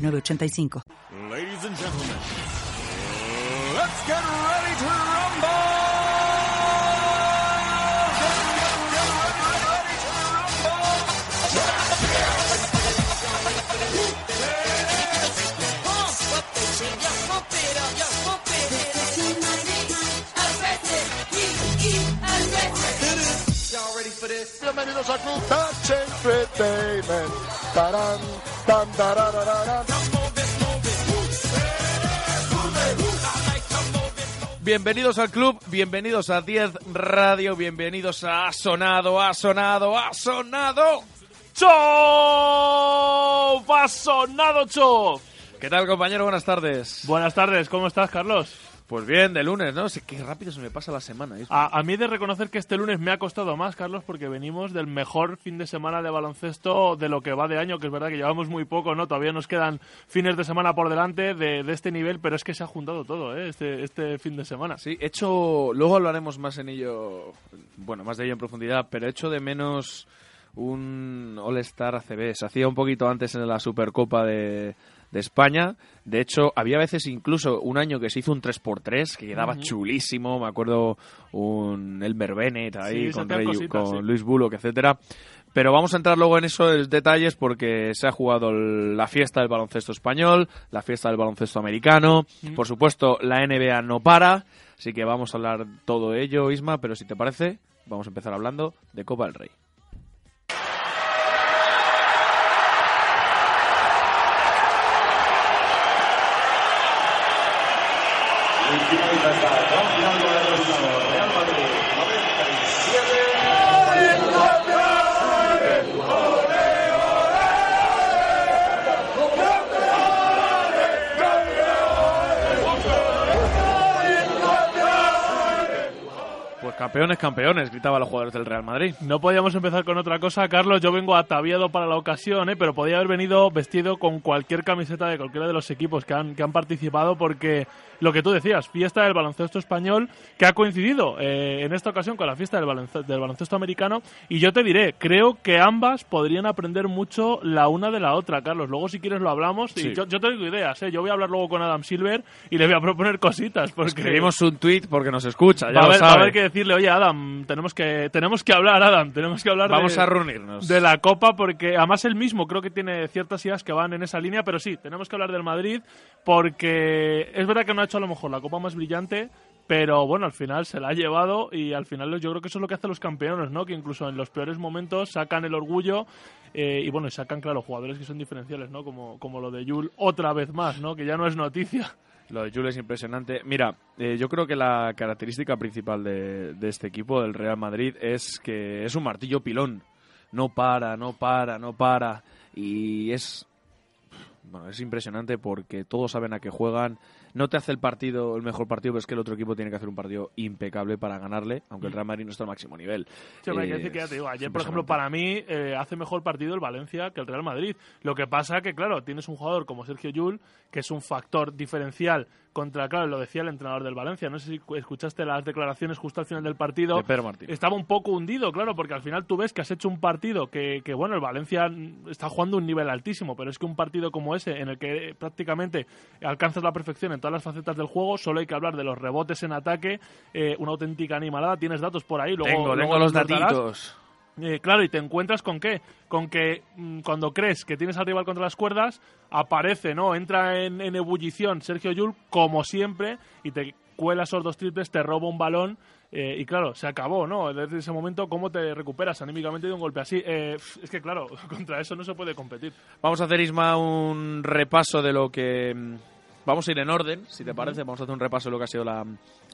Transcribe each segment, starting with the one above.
906985. Ladies and gentlemen, let's get ready to Bienvenidos a Club Touch Entertainment. Tarán, tan. Bienvenidos al club, bienvenidos a 10 Radio, bienvenidos a Ha Sonado, Ha Sonado, Ha Sonado. ¡Chof! ¡Ha sonado, Chof! ¿Qué tal, compañero? Buenas tardes. Buenas tardes, ¿cómo estás, Carlos? Pues bien, de lunes, ¿no? Sí, qué rápido se me pasa la semana. ¿eh? A, a mí de reconocer que este lunes me ha costado más, Carlos, porque venimos del mejor fin de semana de baloncesto de lo que va de año, que es verdad que llevamos muy poco, ¿no? Todavía nos quedan fines de semana por delante de, de este nivel, pero es que se ha juntado todo, ¿eh? Este, este fin de semana. Sí, he hecho, luego hablaremos más en ello, bueno, más de ello en profundidad, pero he hecho de menos un All-Star ACB. Se hacía un poquito antes en la Supercopa de, de España. De hecho, había veces incluso un año que se hizo un 3x3 que quedaba chulísimo. Me acuerdo un Elmer Bennett ahí Sí, con, hacían Rey- cositas, con sí. Luis Bullock, etcétera. Pero vamos a entrar luego en esos detalles porque se ha jugado el- la fiesta del baloncesto español, la fiesta del baloncesto americano. Por supuesto, la NBA no para. Así que vamos a hablar todo ello, Isma. Pero si te parece, vamos a empezar hablando de Copa del Rey. Campeones, campeones, gritaban los jugadores del Real Madrid. No podíamos empezar con otra cosa, Carlos. Yo vengo ataviado para la ocasión, ¿eh? pero podía haber venido vestido con cualquier camiseta de cualquiera de los equipos que han, que han participado, porque lo que tú decías, fiesta del baloncesto español, que ha coincidido eh, en esta ocasión con la fiesta del baloncesto, del baloncesto americano. Y yo te diré, creo que ambas podrían aprender mucho la una de la otra, Carlos. Luego, si quieres, lo hablamos. Sí. Y yo, yo te digo ideas, ¿eh? yo voy a hablar luego con Adam Silver y le voy a proponer cositas. Porque Escribimos un tweet porque nos escucha, ya va, a va a sabe. haber que decirle, oye Adam, tenemos que, tenemos que hablar, Adam, tenemos que hablar Vamos de, a reunirnos. de la Copa, porque además él mismo creo que tiene ciertas ideas que van en esa línea, pero sí, tenemos que hablar del Madrid, porque es verdad que no ha hecho a lo mejor la Copa más brillante, pero bueno, al final se la ha llevado y al final yo creo que eso es lo que hacen los campeones, ¿no? Que incluso en los peores momentos sacan el orgullo eh, y bueno, sacan, claro, jugadores que son diferenciales, ¿no? Como, como lo de Yul otra vez más, ¿no? Que ya no es noticia. Lo de Jules es impresionante. Mira, eh, yo creo que la característica principal de, de este equipo, del Real Madrid, es que es un martillo pilón. No para, no para, no para. Y es. Bueno, es impresionante porque todos saben a qué juegan. No te hace el partido, el mejor partido, pero es que el otro equipo tiene que hacer un partido impecable para ganarle, aunque el Real Madrid no está al máximo nivel. Sí, hombre, hay que Eh, decir que ya te digo, ayer, por ejemplo, para mí eh, hace mejor partido el Valencia que el Real Madrid. Lo que pasa que, claro, tienes un jugador como Sergio Yul, que es un factor diferencial contra, claro, lo decía el entrenador del Valencia. No sé si cu- escuchaste las declaraciones justo al final del partido. De Pedro Martín. Estaba un poco hundido, claro, porque al final tú ves que has hecho un partido que, que, bueno, el Valencia mm, está jugando un nivel altísimo, pero es que un partido como ese, en el que eh, prácticamente alcanzas la perfección en todas las facetas del juego, solo hay que hablar de los rebotes en ataque, eh, una auténtica animalada. Tienes datos por ahí, luego, tengo, luego tengo los datitos. Eh, claro, y te encuentras con qué? Con que mm, cuando crees que tienes al rival contra las cuerdas, aparece, ¿no? Entra en, en ebullición Sergio Yul, como siempre, y te cuela esos dos triples, te roba un balón, eh, y claro, se acabó, ¿no? Desde ese momento, ¿cómo te recuperas anímicamente de un golpe así? Eh, es que, claro, contra eso no se puede competir. Vamos a hacer, Isma, un repaso de lo que... Vamos a ir en orden, si te parece. Vamos a hacer un repaso de lo que ha sido la,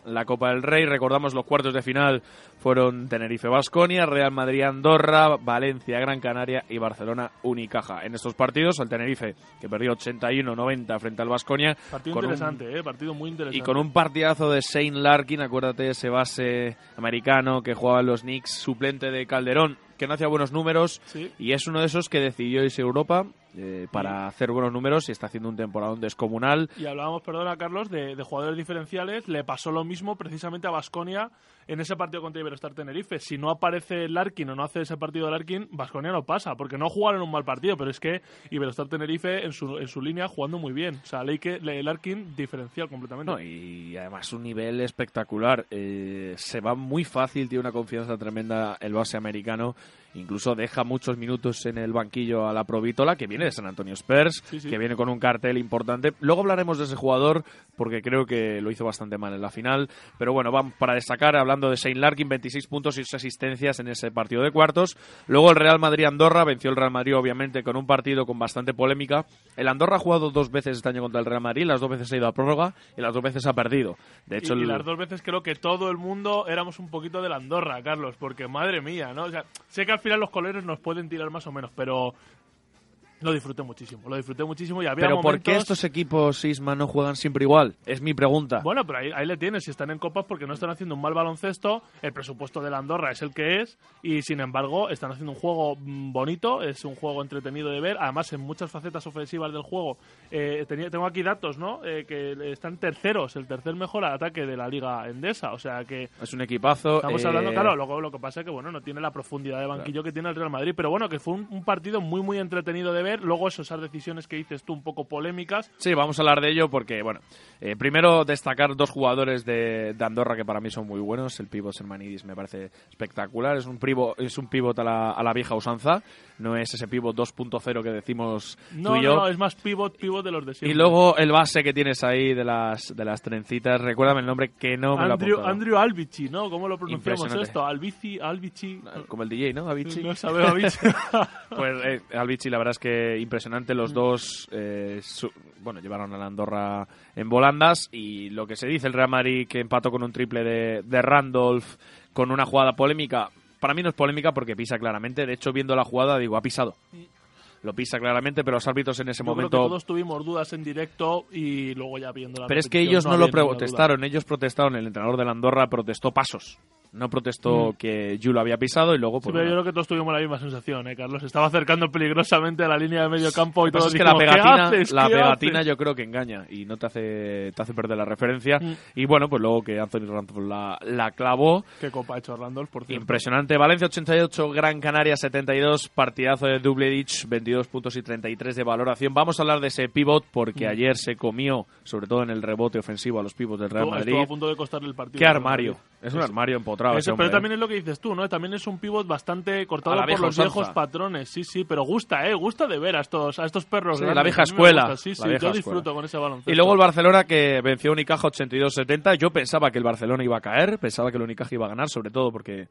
la Copa del Rey. Recordamos los cuartos de final fueron Tenerife-Basconia, Real Madrid-Andorra, Valencia-Gran Canaria y Barcelona-Unicaja. En estos partidos, el Tenerife, que perdió 81-90 frente al Basconia. Partido con un- interesante, ¿eh? Partido muy interesante. y con un partidazo de Shane Larkin, acuérdate, ese base americano que jugaba en los Knicks, suplente de Calderón, que no hacía buenos números, Sí. y es uno de esos que decidió irse a Europa eh, para hacer buenos números y está haciendo un temporadón descomunal. Y hablábamos, perdona Carlos, de, de jugadores diferenciales. Le pasó lo mismo precisamente a Basconia en ese partido contra Iberostar Tenerife. Si no aparece Larkin o no hace ese partido Larkin, Basconia no pasa, porque no jugaron un mal partido, pero es que Iberostar Tenerife en su, en su línea jugando muy bien. O sea, Leike, Le- Larkin diferencial completamente. Y además un nivel espectacular. Eh, se va muy fácil, tiene una confianza tremenda el base americano. Incluso deja muchos minutos en el banquillo a la Provítola, que viene de San Antonio Spurs, Sí, sí. que viene con un cartel importante. Luego hablaremos de ese jugador, porque creo que lo hizo bastante mal en la final. Pero bueno, vamos para destacar, hablando de Shane Larkin, 26 puntos y 6 asistencias en ese partido de cuartos. Luego el Real Madrid-Andorra, venció el Real Madrid, obviamente, con un partido con bastante polémica. El Andorra ha jugado dos veces este año contra el Real Madrid, las dos veces ha ido a prórroga y las dos veces ha perdido. De hecho, y, las dos veces creo que todo el mundo éramos un poquito de la Andorra, Carlos, porque madre mía, ¿no? O sea, sé que al final los colores nos pueden tirar más o menos, pero lo disfruté muchísimo, lo disfruté muchísimo y había Pero ¿por qué momentos- estos equipos, Isma, no juegan siempre igual? Es mi pregunta. Bueno, pero ahí, ahí le tienes, si están en copas porque no están haciendo un mal baloncesto, el presupuesto de la Andorra es el que es y sin embargo están haciendo un juego mm, bonito, es un juego entretenido de ver, además en muchas facetas ofensivas del juego. eh, tenía- tengo aquí datos, ¿no? Eh, que están terceros, el tercer mejor ataque de la liga endesa, o sea que Es un equipazo. Estamos eh, hablando, claro, luego lo que pasa es que bueno, no tiene la profundidad de banquillo que tiene el Real Madrid, pero bueno, que fue un, un partido muy muy entretenido de ver, luego eso, esas decisiones que dices tú un poco polémicas, Sí, vamos a hablar de ello porque, bueno, eh, primero destacar dos jugadores de, de Andorra que para mí son muy buenos. El pívot Sermanidis me parece espectacular. Es un pívot, es un pívot a la, a la vieja usanza. No es ese pívot 2.0 que decimos no, tú y yo. no, es más pivot, pivot de los de y siempre. luego el base que tienes ahí de las, de las trencitas. Recuérdame el nombre que no me lo Andrew, apuntado. Andrew Albici, ¿no? ¿Cómo lo pronunciamos esto? Albici, Albici. Como el DJ, ¿no? Avicii. No sabemos Albici. Pues eh, Albici, la verdad es que impresionante. Mm. Los dos, eh, su- bueno, llevaron a la Andorra en volandas. Y lo que se dice, el Real Madrid que empató con un triple de, de Randolph con una jugada polémica. Para mí no es polémica porque pisa claramente. De hecho, viendo la jugada, digo, ha pisado. Lo pisa claramente, pero los árbitros en ese Yo creo que momento. todos tuvimos dudas en directo y luego ya viendo la Pero es que ellos no, lo ninguna duda. protestaron, ellos protestaron. El entrenador de la Andorra protestó pasos. No protestó que Yu lo había pisado y luego. Mm. Sí, Pues, yo creo que todos tuvimos la misma sensación, ¿eh, Carlos? Estaba acercando peligrosamente a la línea de medio campo y todos es que la dijimos, ¿qué pegatina, haces? la ¿Qué pegatina haces?". yo creo que engaña y no te hace, te hace perder la referencia. Mm. Y bueno, pues luego que Anthony Randolph la, la clavó. Qué copa ha hecho Randolph, por cierto. Impresionante. Valencia 88, Gran Canaria 72, partidazo de Dubledich, 22 puntos y 33 de valoración. Vamos a hablar de ese pivot porque Mm. ayer se comió, sobre todo en el rebote ofensivo, a los pivots del Real Madrid. Estuvo a punto de costarle el partido. Qué armario. Es un armario empotrado. Eso, ese pero hombre, también ¿eh? es lo que dices tú, ¿no? También es un pivot bastante cortado A por los viejos patrones. Sí, sí, pero gusta, ¿eh? Gusta de ver a estos, a estos perros. Sí, grandes. la vieja A escuela. Sí, sí, yo escuela. disfruto con ese baloncesto. Y luego el Barcelona que venció a Unicaja 82-70. Yo pensaba que el Barcelona iba a caer, pensaba que el Unicaja iba a ganar, sobre todo porque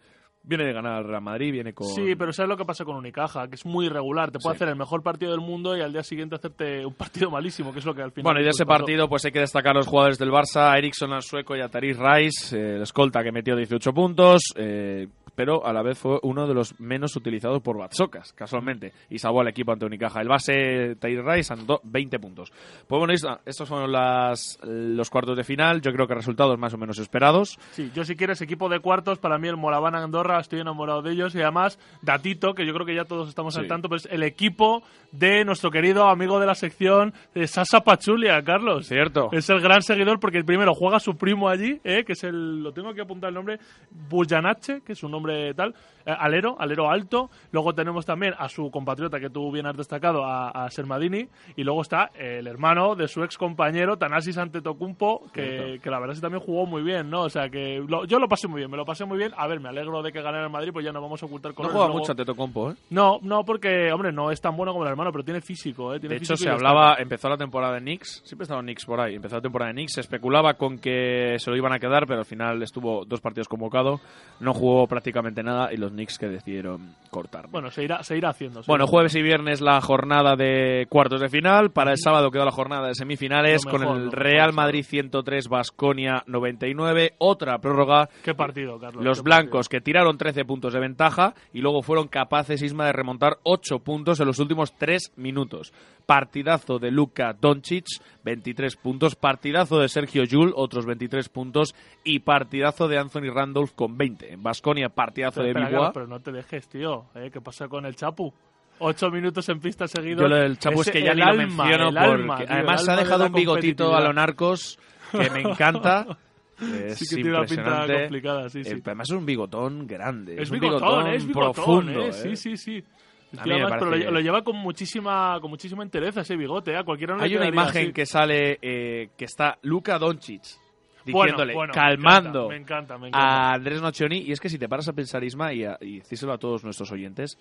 viene de ganar al Real Madrid, viene con... Sí, pero ¿sabes lo que pasa con Unicaja? Que es muy irregular. Te puede Sí. hacer el mejor partido del mundo y al día siguiente hacerte un partido malísimo, que es lo que al final... Bueno, y de pues, ese pasó. partido pues hay que destacar los jugadores del Barça, a Eriksson al sueco y a Taris Rice, eh, el escolta que metió 18 puntos, eh, pero a la vez fue uno de los menos utilizados por Batsocas, casualmente, y salvó al equipo ante Unicaja. El base Taris Rice anotó 20 puntos. Pues bueno, estos fueron las, los cuartos de final, yo creo que resultados más o menos esperados. Sí, yo si quieres equipo de cuartos, para mí el Moraván Andorra, estoy enamorado de ellos y además Datito, que yo creo que ya todos estamos al Sí. tanto, pues el equipo de nuestro querido amigo de la sección, de Sasa Pachulia, Carlos. Cierto. Es el gran seguidor porque primero juega su primo allí, eh, que es el, lo tengo que apuntar el nombre, Bujanache, que es un nombre tal, eh, alero, alero alto. Luego tenemos también a su compatriota que tú bien has destacado, a, a Sermadini. Y luego está el hermano de su ex compañero, Tanasis Antetokounmpo, que, que la verdad es que también jugó muy bien, ¿no? O sea que lo- yo lo pasé muy bien, me lo pasé muy bien. A ver, me alegro de que ganara el Madrid, pues ya no vamos a ocultar No colores. juega Luego- mucho a Tetocompo, ¿eh? No, no, porque, hombre, no es tan bueno como el hermano, pero tiene físico, ¿eh? Tiene De hecho, se hablaba, empezó la temporada de Knicks, siempre estaba Knicks por ahí, empezó la temporada de Knicks, se especulaba con que se lo iban a quedar, pero al final estuvo dos partidos convocado, no jugó prácticamente nada y los Knicks que decidieron cortar. Bueno, se irá, se irá haciendo. sí. Bueno, jueves y viernes la jornada de cuartos de final. Para el sábado quedó la jornada de semifinales Lo con mejor, el mejor, Real. Madrid 103, Basconia 99. Otra prórroga. Qué partido, Carlos. Los blancos que tiraron 13 puntos de ventaja y luego fueron capaces, Isma, de remontar 8 puntos en los últimos 3 minutos. Partidazo de Luka Doncic, 23 puntos. Partidazo de Sergio Yul, otros 23 puntos. Y partidazo de Anthony Randolph con 20. En Basconia, partidazo partido. de. Carlos, pero no te dejes, tío. ¿eh? ¿Qué pasa con el Chapu? Ocho minutos en pista seguidos. Yo lo del Chapu es que ya ni lo alma, menciono el porque alma, tío, además ha de dejado la un bigotito a competitividad. lo narcos que me encanta. Es Sí que tiene una pinta complicada, sí, sí. Eh, además es un bigotón grande. Es un bigotón, es bigotón, profundo. ¿eh? ¿eh? Sí, sí, sí. Pero lo, lo lleva con muchísima, con muchísima entereza ese bigote, ¿eh? Cualquiera no Hay una imagen así. que sale eh, que está Luka Doncic diciéndole, bueno, calmando Me encanta, me encanta. me encanta. a Andrés Nocioni. Y es que si te paras a pensar, Isma, y, a, y decíselo a todos nuestros oyentes,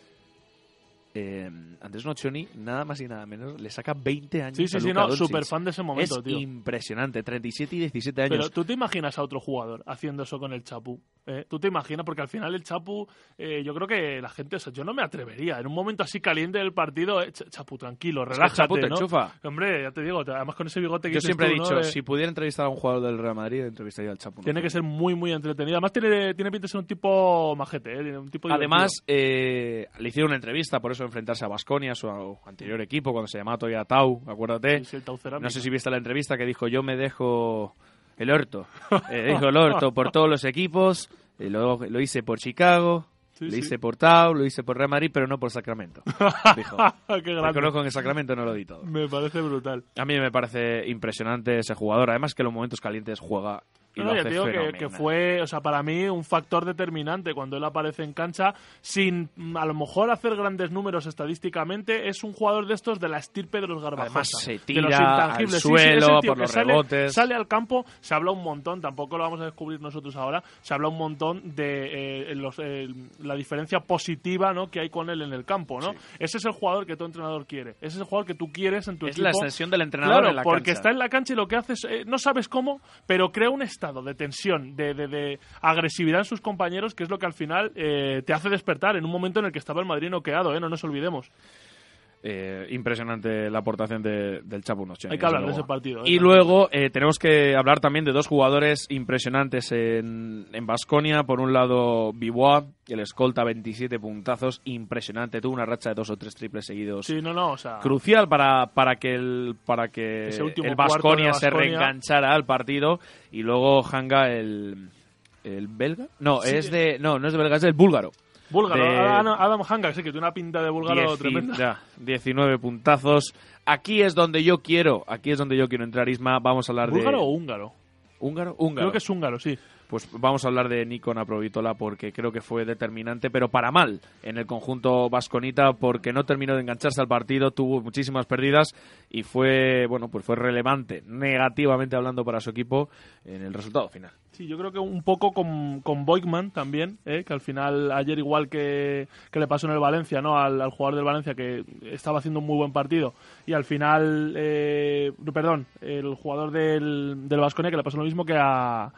eh, Andrés Nocioni, nada más y nada menos, le saca 20 años Sí, sí, a sí, no, súper fan de ese momento, es tío. impresionante, 37 y 17 años. Pero tú te imaginas a otro jugador haciendo eso con el Chapu. ¿Eh? Tú te imaginas, porque al final el Chapu, eh, yo creo que la gente, o sea, yo no me atrevería. En un momento así caliente del partido, eh, Ch- Chapu, tranquilo, Es que relájate. Chapu te ¿no? enchufa. Hombre, ya te digo, además con ese bigote que Yo siempre he dicho, si pudiera entrevistar a un jugador del Real Madrid, entrevistaría al Chapo. ¿no? Tiene que ser muy, muy entretenido. Además, tiene, tiene pinta de ser un tipo majete, ¿eh? Tiene Un tipo Además, eh, le hicieron una entrevista, por eso enfrentarse a Basconia, su anterior equipo, cuando se llamaba todavía Tau, acuérdate. Sí, sí, el Tau Cerámica. No sé si viste la entrevista que dijo, yo me dejo el orto. Eh, dijo el orto por todos los equipos, y luego lo hice por Chicago, Sí, lo sí. hice por Tau, lo hice por Real Madrid, pero no por Sacramento. Dijo, Qué grande. que en Sacramento no lo di todo. Me parece brutal. A mí me parece impresionante ese jugador, además que en los momentos calientes juega y No, lo hace te digo que, que fue, o sea, para mí un factor determinante cuando él aparece en cancha, sin mm, a lo mejor hacer grandes números estadísticamente, es un jugador de estos de la estirpe de los garbajosa. Además, se de tira los al intangibles. Sí, sí, suelo, es por los sale, rebotes. Sale al campo, se habla un montón, tampoco lo vamos a descubrir nosotros ahora, se habla un montón de eh, los, eh, la diferencia positiva ¿no? que hay con él en el campo, ¿no? Ese es el jugador que tu entrenador quiere, ese es el jugador que tú quieres en tu Es equipo. la extensión del entrenador Claro, en la porque cancha. está en la cancha y lo que hace es, eh, no sabes cómo, pero crea un estado de tensión, de, de- de agresividad en sus compañeros, que es lo que al final eh, te hace despertar en un momento en el que estaba el Madrid noqueado, ¿eh? no nos olvidemos. Eh, impresionante la aportación de- del Chapo Noche. Hay que hablar de ese partido. ¿eh? Y luego eh, tenemos que hablar también de dos jugadores impresionantes en Basconia. Por un lado, Bibois, el escolta, 27 puntazos, impresionante. Tuvo una racha de dos o tres triples seguidos. Sí, no, no, o sea, Crucial para, para que el para que el Baskonia se reenganchara al partido y luego Hanga el el belga no Sí. es de no no es de belga es del búlgaro búlgaro, de- Adam, Adam Hanga, sí, que tiene una pinta de búlgaro tremenda. ya, 19 puntazos. Aquí es donde yo quiero, aquí es donde yo quiero entrar, Isma. Vamos a hablar ¿Búlgaro de... o húngaro? ¿Húngaro? Húngaro. Creo que es húngaro, sí. Pues vamos a hablar de Nikon Aprovitola porque creo que fue determinante, pero para mal en el conjunto vasconita porque no terminó de engancharse al partido, tuvo muchísimas pérdidas y fue, bueno, pues fue relevante, negativamente hablando para su equipo en el resultado final. Sí, yo creo que un poco con, con también, ¿eh? que al final, ayer igual que, que le pasó en el Valencia, ¿no? Al, al jugador del Valencia que estaba haciendo un muy buen partido y al final, eh, perdón, el jugador del, del Vasconia que le pasó lo mismo que a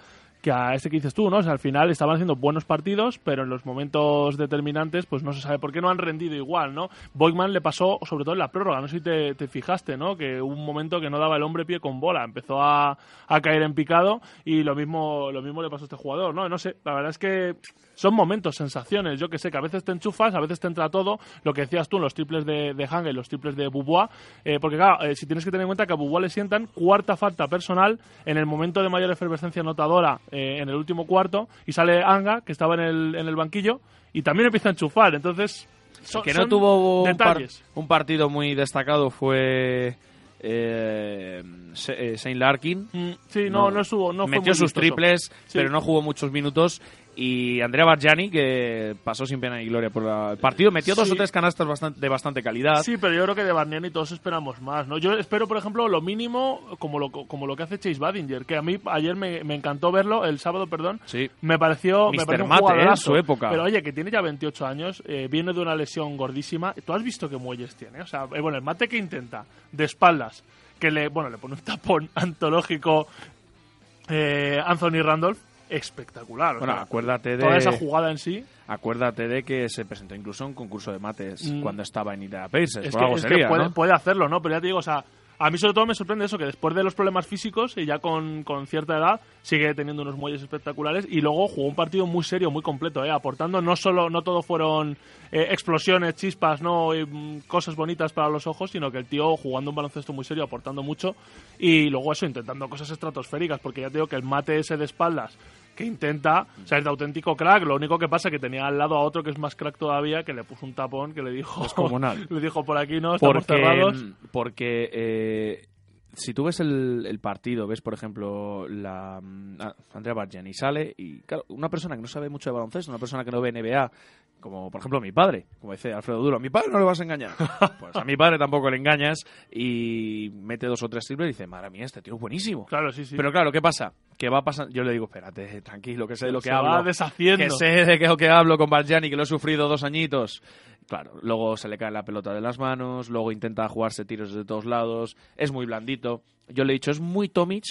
que a este que dices tú, ¿no? O sea, al final estaban haciendo buenos partidos, pero en los momentos determinantes, pues no se sabe por qué no han rendido igual, ¿no? Boykman le pasó, sobre todo en la prórroga, no sé si te, te fijaste, ¿no? Que hubo un momento que no daba el hombre pie con bola, empezó a, a caer en picado y lo mismo, lo mismo le pasó a este jugador, ¿no? No sé, la verdad es que son momentos, sensaciones, yo que sé, que a veces te enchufas, a veces te entra todo, lo que decías tú, en los triples de, de Hanga y los triples de Bubois, eh, porque claro, eh, si tienes que tener en cuenta que a Bubois le sientan cuarta falta personal en el momento de mayor efervescencia anotadora eh, en el último cuarto y sale Anga, que estaba en el, en el banquillo, y también empieza a enchufar, entonces... son- que no son tuvo un, par- detalles. un partido muy destacado fue eh, Saint Larkin. Mm, sí, no, no, no fue metió muy sus triples, Sí. pero no jugó muchos minutos. Y Andrea Bargiani, que pasó sin pena ni gloria por la- el partido, metió dos o tres canastas bastante, de bastante calidad. Sí, pero yo creo que de Barniani todos esperamos más, ¿no? Yo espero, por ejemplo, lo mínimo como lo, como lo que hace Chase Badinger, que a mí ayer me, me encantó verlo, el sábado, perdón, Sí. me pareció, me Mr. pareció un Mate, ¿eh? jugadorazo. Su época. Pero oye, que tiene ya 28 años, eh, viene de una lesión gordísima. ¿Tú has visto qué muelles tiene? O sea, eh, bueno, el mate que intenta, de espaldas, que le, bueno, le pone un tapón antológico eh, Anthony Randolph. Espectacular. o Bueno, sea, acuérdate de... Toda esa jugada en sí. Acuérdate de que se presentó incluso un concurso de mates Mm. cuando estaba en Indiana Pacers. Es que, algo es que sería, puede, ¿no? puede hacerlo, ¿no? Pero ya te digo, o sea, a mí sobre todo me sorprende eso, que después de los problemas físicos y ya con, con cierta edad, sigue teniendo unos muelles espectaculares y luego jugó un partido muy serio, muy completo, ¿eh? aportando no solo, no todo fueron eh, explosiones, chispas, no mm, cosas bonitas para los ojos, sino que el tío jugando un baloncesto muy serio, aportando mucho y luego eso, intentando cosas estratosféricas, porque ya te digo que el mate ese de espaldas que intenta, o sea, es de auténtico crack. Lo único que pasa es que tenía al lado a otro que es más crack todavía, que le puso un tapón que le dijo, Descomunal. le dijo por aquí no, estamos porque, cerrados. porque eh, si tú ves el, el partido, ves por ejemplo la mm, ah, Andrea Bargiani sale y claro, una persona que no sabe mucho de baloncesto, una persona que no ve NBA, como por ejemplo mi padre, como dice Alfredo Duro, a mi padre no le vas a engañar. Pues a mi padre tampoco le engañas y mete dos o tres triples y dice, madre mía, este tío es buenísimo. Claro, sí, sí. Pero claro, ¿qué pasa? Que va pasando. Yo le digo, espérate, tranquilo, que sé de lo que Se hablo. va deshaciendo. Que sé de qué lo que hablo con Bargiani, que lo he sufrido dos añitos. Claro, luego se le cae la pelota de las manos, luego intenta jugarse tiros de todos lados, es muy blandito. Yo le he dicho, es muy Tomic,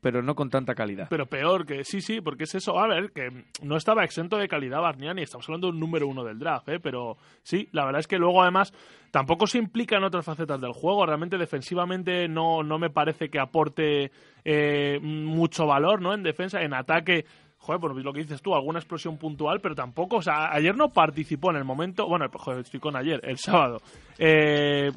pero no con tanta calidad. Pero peor que sí, sí, porque es eso. A ver, que no estaba exento de calidad Barniani. Estamos hablando de un número uno del draft, ¿eh? Pero sí, la verdad es que luego además tampoco se implica en otras facetas del juego. Realmente defensivamente no, no me parece que aporte eh, mucho valor, ¿no? En defensa, en ataque. Joder, por lo que dices tú, alguna explosión puntual, pero tampoco, o sea, ayer no participó en el momento, bueno, joder, estoy con ayer, el sábado. Eh,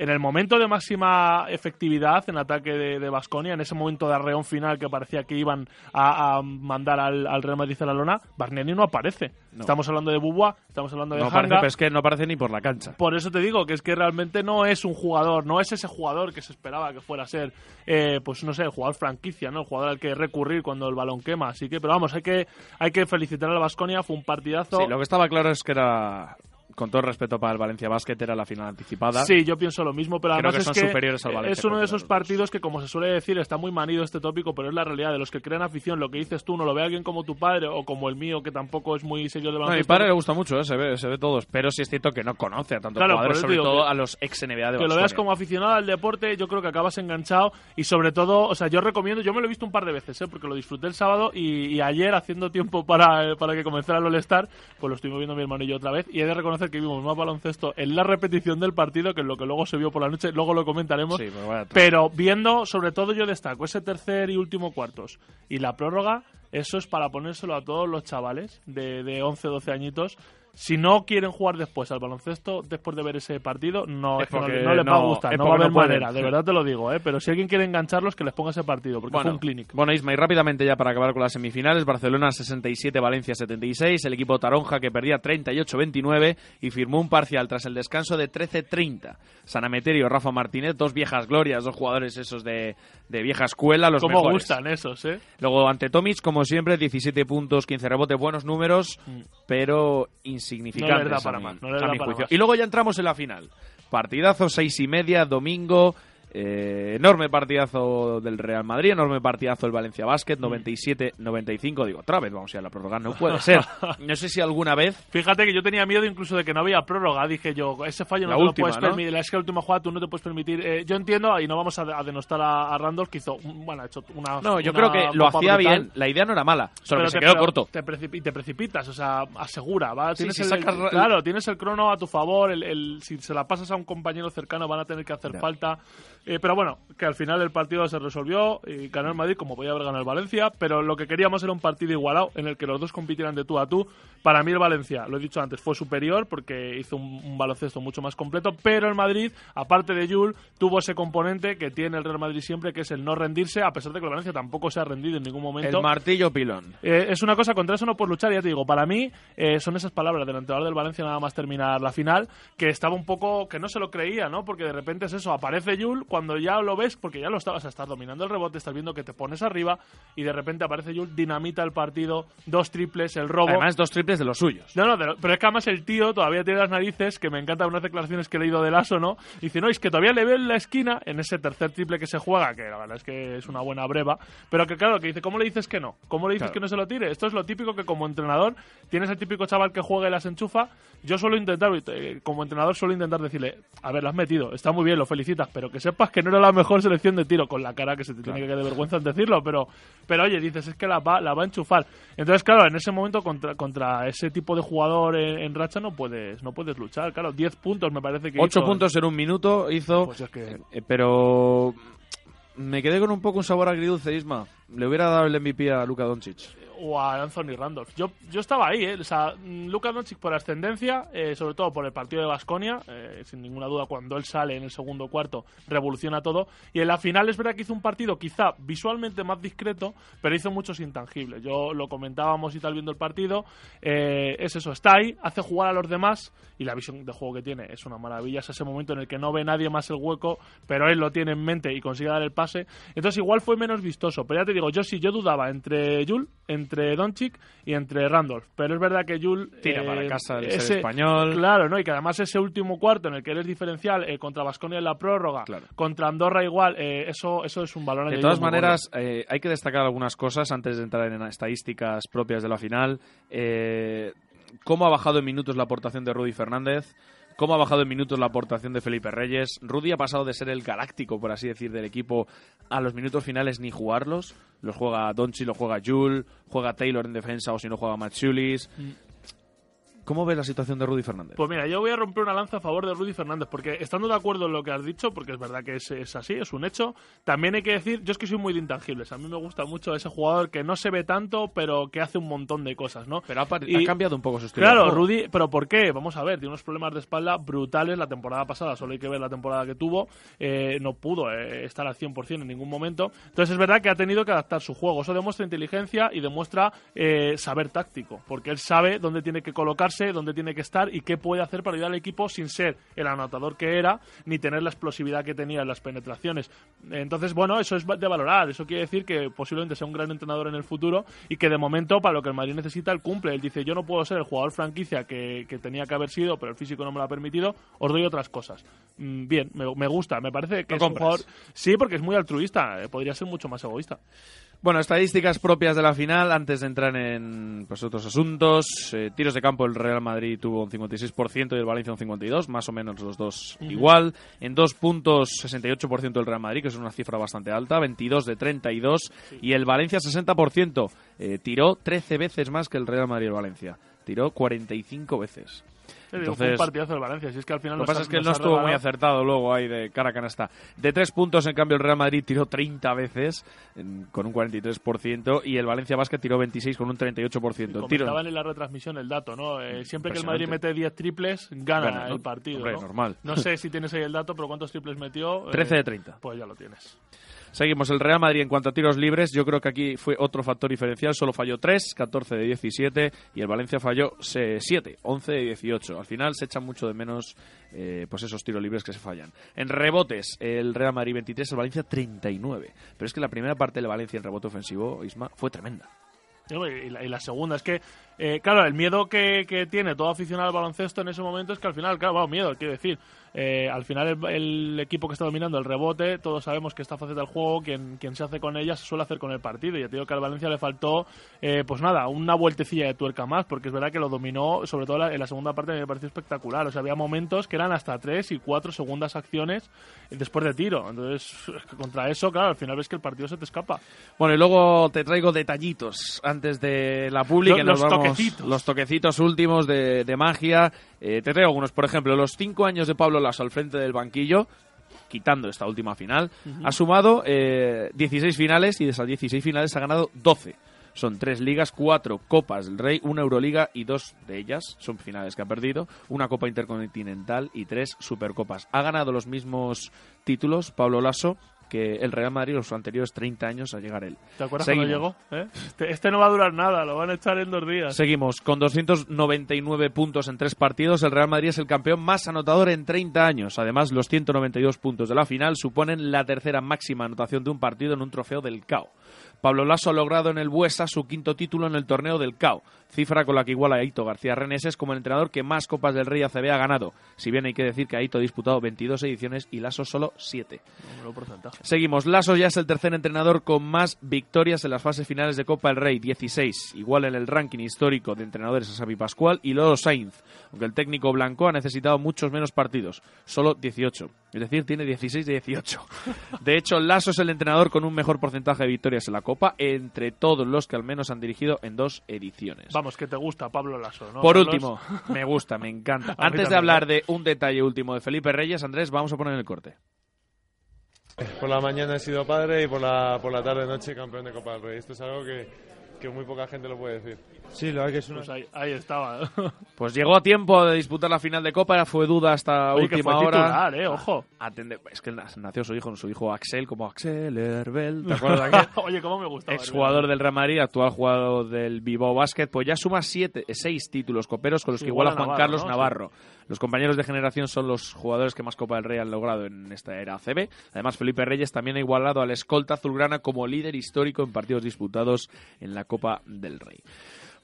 en el momento de máxima efectividad en ataque de Basconia, en ese momento de arreón final que parecía que iban a, a mandar al, al, Real Madrid a la lona, Barniani no aparece. No. Estamos hablando de Bubua, estamos hablando de no Hanga. aparece, pero es que no aparece ni por la cancha. Por eso te digo que es que realmente no es un jugador, no es ese jugador que se esperaba que fuera a ser, eh, pues no sé, el jugador franquicia, ¿no? El jugador al que recurrir cuando el balón quema. Así que, pero vamos, hay que, hay que felicitar al Basconia, fue un partidazo. Sí, lo que estaba claro es que era con todo el respeto para el Valencia Basket, era la final anticipada. Sí, yo pienso lo mismo, pero Creo además que son es que superiores al Valencia es uno de esos partidos que, como se suele decir, está muy manido este tópico, pero es la realidad de los que crean afición. Lo que dices tú, no lo ve alguien como tu padre o como el mío, que tampoco es muy serio de No, a mi baloncesto. padre le gusta mucho, ¿eh? se, ve, se ve todos, pero sí es cierto que no conoce a tantos Claro, jugadores, sobre digo todo que- a los ex NBA de que lo veas como aficionado al deporte, yo creo que acabas enganchado y sobre todo, o sea, yo recomiendo, yo me lo he visto un par de veces, ¿eh? porque lo disfruté el sábado y, y ayer haciendo tiempo para, para que comenzara el All-Star, pues lo estuvimos viendo mi hermano y yo otra vez y he de reconocer que vimos más baloncesto en la repetición del partido que en lo que luego se vio por la noche, luego lo comentaremos, Sí, pero vaya pero viendo, sobre todo yo destaco ese tercer y último cuartos y la prórroga, eso es para ponérselo a todos los chavales de, de 11, 12 añitos. Si no quieren jugar después al baloncesto, después de ver ese partido, no, Es que no, no les va a gustar, no va a haber no pueden. manera, de verdad te lo digo, ¿eh? pero si alguien quiere engancharlos, que les ponga ese partido, porque fue Bueno, un clinic. bueno, Isma, y rápidamente ya para acabar con las semifinales, Barcelona 67, Valencia 76, el equipo Taronja que perdía 38-29 y firmó un parcial tras el descanso de 13-30. San Emeterio, Rafa Martínez, dos viejas glorias, dos jugadores esos de, de vieja escuela, los ¿Cómo mejores. gustan esos, eh? Luego ante Tomic, como siempre, 17 puntos, 15 rebotes, buenos números, pero insignificantes. No les da a para mi- más, no les a da mi para juicio. más. Y luego ya entramos en la final. Partidazo, seis y media, domingo. Eh, enorme partidazo del Real Madrid, enorme partidazo del Valencia Basket, Mm. 97-95. Digo, otra vez vamos a ir a la prórroga, no puede ser. No sé si alguna vez. Fíjate que yo tenía miedo incluso de que no había prórroga. Dije yo, ese fallo no La te última, lo puedes ¿no? permitir. Es que la última jugada tú no te puedes permitir. Eh, yo entiendo, y no vamos a, a denostar a, a Randolph, que hizo, bueno, ha hecho una. No, yo una creo que lo hacía brutal. bien. La idea no era mala, solo Pero que se quedó corto. Te y te precipitas, o sea, asegura. ¿va? Sí, Tienes si el, sacas claro, tienes el crono a tu favor. El, el- si se la pasas a un compañero cercano van a tener que hacer falta. Eh, pero bueno, que al final el partido se resolvió y ganó el Madrid como podía haber ganado el Valencia. Pero lo que queríamos era un partido igualado en el que los dos compitieran de tú a tú. Para mí el Valencia, lo he dicho antes, fue superior porque hizo un, un baloncesto mucho más completo. Pero el Madrid, aparte de Jules, tuvo ese componente que tiene el Real Madrid siempre, que es el no rendirse, a pesar de que el Valencia tampoco se ha rendido en ningún momento. El martillo pilón. Eh, es una cosa, contra eso no puedes luchar, ya te digo. Para mí, eh, son esas palabras del entrenador del Valencia nada más terminar la final, que estaba un poco, que no se lo creía, ¿no? Porque de repente es eso, aparece Yul cuando ya lo ves, porque ya lo estabas, estás dominando el rebote, estás viendo que te pones arriba, y de repente aparece Yul, dinamita el partido, dos triples, el robo. Además, dos triples de los suyos. No, no, pero, pero es que además el tío todavía tiene las narices, que me encantan unas declaraciones que he leído de Lasso, ¿no? Y dice, no, es que todavía le veo en la esquina, en ese tercer triple que se juega, que la verdad es que es una buena breva, pero que claro, que dice, ¿cómo le dices que no? ¿Cómo le dices Claro. que no se lo tire? Esto es lo típico que como entrenador, tienes el típico chaval que juega y las enchufa, yo suelo intentar, eh, como entrenador suelo intentar decirle, a ver, la has metido, está muy bien, lo felicitas, pero que sepas sepas que no era la mejor selección de tiro, con la cara que se te tiene que de vergüenza en decirlo, pero, pero oye, dices, es que la va, la va a enchufar. Entonces, claro, en ese momento contra, contra ese tipo de jugador en, racha no puedes, no puedes luchar. Claro, 10 puntos me parece que 8 puntos en un minuto hizo, Pues es que- eh, pero me quedé con un poco un sabor agridulce, Isma. Le hubiera dado el MVP a Luka Doncic. o a Anthony Randolph. Yo, yo estaba ahí, ¿eh? O sea, Luka Doncic por ascendencia, eh, sobre todo por el partido de Basconia, sin ninguna duda, cuando él sale en el segundo cuarto, revoluciona todo. Y en la final es verdad que hizo un partido quizá visualmente más discreto, pero hizo muchos intangibles. Yo lo comentábamos y tal viendo el partido. eh, es eso, está ahí, hace jugar a los demás y la visión de juego que tiene es una maravilla. Es ese momento en el que no ve nadie más el hueco, pero él lo tiene en mente y consigue dar el pase. Entonces igual fue menos vistoso. Pero ya te digo, yo sí, yo dudaba entre Jul, entre Doncic y entre Randolph. Pero es verdad que Jul... Tira eh, para casa el ser ese- español. Claro, ¿no? Y que además ese último cuarto en el que eres diferencial eh, contra Basconia en la prórroga, Claro. contra Andorra igual, eh, eso, eso es un valor De todas maneras, eh, hay que destacar algunas cosas antes de entrar en estadísticas propias de la final. Eh, ¿Cómo ha bajado en minutos la aportación de Rudy Fernández? ¿Cómo ha bajado en minutos la aportación de Felipe Reyes? Rudy ha pasado de ser el galáctico, por así decir, del equipo a los minutos finales ni jugarlos. Los juega Donchi, lo juega Jul, juega Taylor en defensa o si no juega Machulis. ¿Cómo ves la situación de Rudy Fernández? Pues mira, yo voy a romper una lanza a favor de Rudy Fernández, porque estando de acuerdo en lo que has dicho, porque es verdad que es, es así, es un hecho, también hay que decir, yo es que soy muy de intangibles, a mí me gusta mucho ese jugador que no se ve tanto, pero que hace un montón de cosas, ¿no? Pero ha, par- Y- ha cambiado un poco su estilo. Claro. Rudy, pero ¿por qué? Vamos a ver, tiene unos problemas de espalda brutales la temporada pasada, solo hay que ver la temporada que tuvo, eh, no pudo eh, estar al 100% en ningún momento, entonces es verdad que ha tenido que adaptar su juego, eso demuestra inteligencia y demuestra eh, saber táctico, porque él sabe dónde tiene que colocarse, dónde tiene que estar y qué puede hacer para ayudar al equipo sin ser el anotador que era, ni tener la explosividad que tenía en las penetraciones. Entonces, bueno, eso es de valorar, eso quiere decir que posiblemente sea un gran entrenador en el futuro y que de momento para lo que el Madrid necesita él cumple. Él dice, yo no puedo ser el jugador franquicia que, que tenía que haber sido, pero el físico no me lo ha permitido, os doy otras cosas. Mm, Bien, me, me gusta, me parece que es un jugador... Sí, porque es muy altruista, eh, podría ser mucho más egoísta. Bueno, estadísticas propias de la final antes de entrar en pues, otros asuntos. Eh, tiros de campo el Real Madrid tuvo un 56% y el Valencia un 52%, más o menos los dos igual. En dos puntos 68% el Real Madrid, que es una cifra bastante alta, 22 de 32 y el Valencia 60%. Eh, tiró 13 veces más que el Real Madrid y el Valencia. Tiró 45 veces. Digo, Entonces, un partidazo del Valencia, si es que al final lo que pasa es que él no estuvo muy regalado- acertado luego ahí de cara a canasta. De tres puntos, en cambio, el Real Madrid tiró 30 veces en- con un 43% y el Valencia Basket tiró 26 con un 38%. Tiro- Comentaban en la retransmisión el dato, ¿no? Eh, siempre que el Madrid mete 10 triples, gana, Gana, ¿no? el partido. Hombre, ¿no? normal. No sé si tienes ahí el dato, pero ¿cuántos triples metió? Eh, 13 de 30. Pues ya lo tienes. Seguimos. El Real Madrid en cuanto a tiros libres, yo creo que aquí fue otro factor diferencial. Solo falló 3, 14 de 17 y el Valencia falló 7, 11 de 18. Al final se echan mucho de menos eh, pues esos tiros libres que se fallan. En rebotes, el Real Madrid 23, el Valencia 39. Pero es que la primera parte del Valencia en rebote ofensivo, Isma, fue tremenda. Y la, y la segunda es que, eh, claro, el miedo que, que tiene todo aficionado al baloncesto en ese momento es que al final, claro, bueno, miedo, quiero decir, eh, al final el, el equipo que está dominando el rebote, todos sabemos que esta faceta del juego, quien, quien se hace con ella se suele hacer con el partido. Y ya te digo que al Valencia le faltó, eh, pues nada, una vueltecilla de tuerca más, porque es verdad que lo dominó, sobre todo en la segunda parte me pareció espectacular. O sea, había momentos que eran hasta tres y cuatro segundas acciones después de tiro. Entonces, contra eso, claro, al final ves que el partido se te escapa. Bueno, y luego te traigo detallitos antes de la publi, Los- que nos los vamos- toquecitos. los toquecitos últimos de, de magia. Eh, te traigo algunos, por ejemplo, los cinco años de Pablo Lasso al frente del banquillo, quitando esta última final, ha sumado eh, 16 finales y de esas 16 finales ha ganado 12. Son tres ligas, cuatro copas del Rey, una Euroliga y dos de ellas son finales que ha perdido, una Copa Intercontinental y tres Supercopas. Ha ganado los mismos títulos Pablo Lasso que el Real Madrid los anteriores 30 años a llegar él. ¿Te acuerdas Seguimos. cuando llegó? ¿Eh? Este, este no va a durar nada, lo van a echar en dos días. Seguimos con 299 puntos en tres partidos. El Real Madrid es el campeón más anotador en 30 años. Además, los 192 puntos de la final suponen la tercera máxima anotación de un partido en un trofeo del CAO. Pablo Lasso ha logrado en el Buesa su quinto título en el torneo del CAO, cifra con la que iguala a Aito García Reneses como el entrenador que más Copas del Rey ACB ha ganado, si bien hay que decir que Aito ha disputado 22 ediciones y Lasso solo 7. Número porcentaje. Seguimos, Lasso ya es el tercer entrenador con más victorias en las fases finales de Copa del Rey, 16, igual en el ranking histórico de entrenadores a Xavi Pascual y Lolo Sainz, aunque el técnico blanco ha necesitado muchos menos partidos, solo 18, es decir, tiene 16 de 18. De hecho, Lasso es el entrenador con un mejor porcentaje de victorias en la Copa entre todos los que al menos han dirigido en dos ediciones. Vamos, que te gusta Pablo Lasso, ¿no? Por Carlos? último, me gusta, me encanta. Antes de hablar ¿eh? de un detalle último de Felipe Reyes, Andrés, vamos a poner el corte. Por la mañana he sido padre y por la, por la tarde noche campeón de Copa del Rey. Esto es algo que, que muy poca gente lo puede decir. Sí, lo hay que es una... Pues ahí, ahí estaba. Pues llegó a tiempo de disputar la final de Copa, fue duda hasta Oye, que última fue hora. titular, eh, ojo. Atende- es que nació su hijo, su hijo Axel, como Axel Herbel, ¿te acuerdas de aquel? Oye, cómo me gustaba. Exjugador del Real Madrid, actual jugador del Bilbao Basket, pues ya suma siete, seis títulos coperos con los Sí, que igual iguala a Juan Navarro, Carlos ¿no? Navarro. Los compañeros de generación son los jugadores que más Copa del Rey han logrado en esta era ACB. Además, Felipe Reyes también ha igualado al escolta azulgrana como líder histórico en partidos disputados en la Copa del Rey.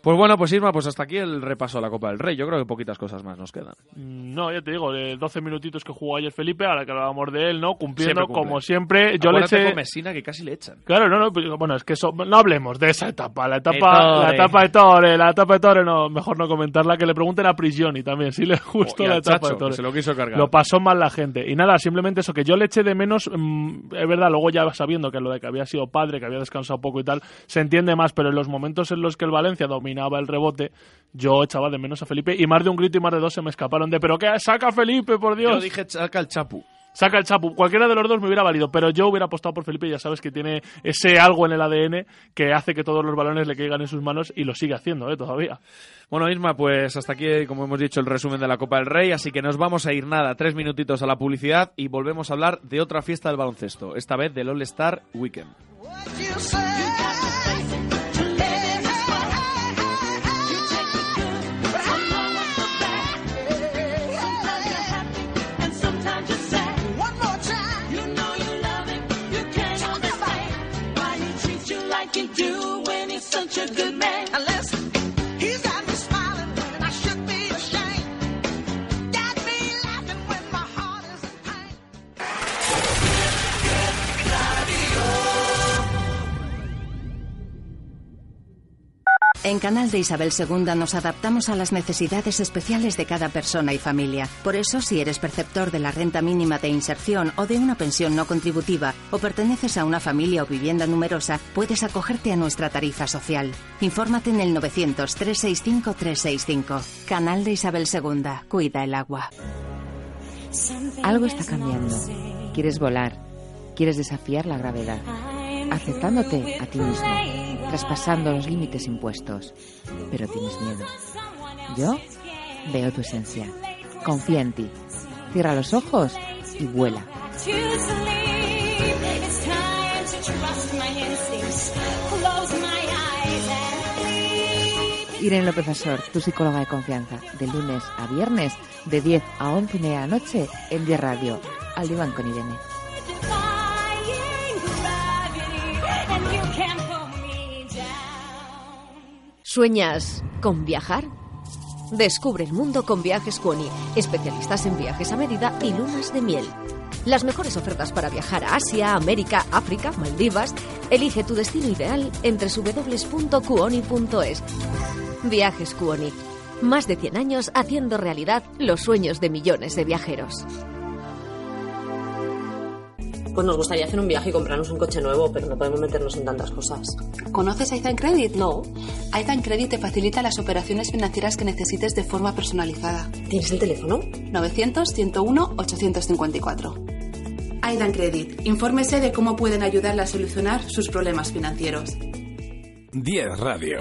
Pues bueno, pues Isma, pues hasta aquí el repaso a la Copa del Rey. Yo creo que poquitas cosas más nos quedan. Mm, No, ya te digo, de 12 minutitos que jugó ayer Felipe, ahora que hablábamos de él, ¿no? Cumpliendo Siempre como siempre. Yo le eché... con Messina que casi le echan. Claro, no, no, pues, bueno, es que eso, no hablemos de esa etapa, la etapa, Ettore. la etapa de Torre, la etapa de Torre, no, mejor no comentarla, que le pregunten a Prigioni también, si le gustó la etapa Chacho, de Torre. se lo quiso cargar. Lo pasó mal la gente. Y nada, simplemente eso, que yo le eché de menos, mm, es verdad, luego ya sabiendo que lo de que había sido padre, que había descansado poco y tal, se entiende más, pero en los momentos en los que el Valencia dominaba el rebote, yo echaba de menos a Felipe y más de un grito y más de dos se me escaparon de, pero que saca a Felipe, por Dios. Yo dije saca el Chapu. Saca el Chapu. Cualquiera de los dos me hubiera valido, pero yo hubiera apostado por Felipe. Ya sabes que tiene ese algo en el ADN que hace que todos los balones le caigan en sus manos y lo sigue haciendo, ¿eh? Todavía. Bueno, Isma, pues hasta aquí, como hemos dicho, el resumen de la Copa del Rey, así que nos vamos a ir nada, tres minutitos a la publicidad y volvemos a hablar de otra fiesta del baloncesto, esta vez del All Star Weekend. En Canal de Isabel II nos adaptamos a las necesidades especiales de cada persona y familia. Por eso, si eres perceptor de la renta mínima de inserción o de una pensión no contributiva o perteneces a una familia o vivienda numerosa, puedes acogerte a nuestra tarifa social. Infórmate en el 900-365-365. Canal de Isabel II. Cuida el agua. Algo está cambiando. Quieres volar. Quieres desafiar la gravedad. Aceptándote a ti mismo. Traspasando los límites impuestos. Pero tienes miedo. Yo veo tu esencia. Confía en ti. Cierra los ojos y vuela. Irene López Azor, tu psicóloga de confianza, de lunes a viernes, de 10 a 11 y media de la noche, en 10 Radio, al diván con Irene. ¿Sueñas con viajar? Descubre el mundo con Viajes Cuoni, especialistas en viajes a medida y lunas de miel. Las mejores ofertas para viajar a Asia, América, África, Maldivas. Elige tu destino ideal entre www.cuoni.es. Viajes Cuoni. Más de 100 años haciendo realidad los sueños de millones de viajeros. Pues nos gustaría hacer un viaje y comprarnos un coche nuevo, pero no podemos meternos en tantas cosas. ¿Conoces Aizan Credit? No. Aizan Credit te facilita las operaciones financieras que necesites de forma personalizada. ¿Tienes el teléfono? 900-101-854. Aidan Credit. Infórmese de cómo pueden ayudarle a solucionar sus problemas financieros. 10 Radio.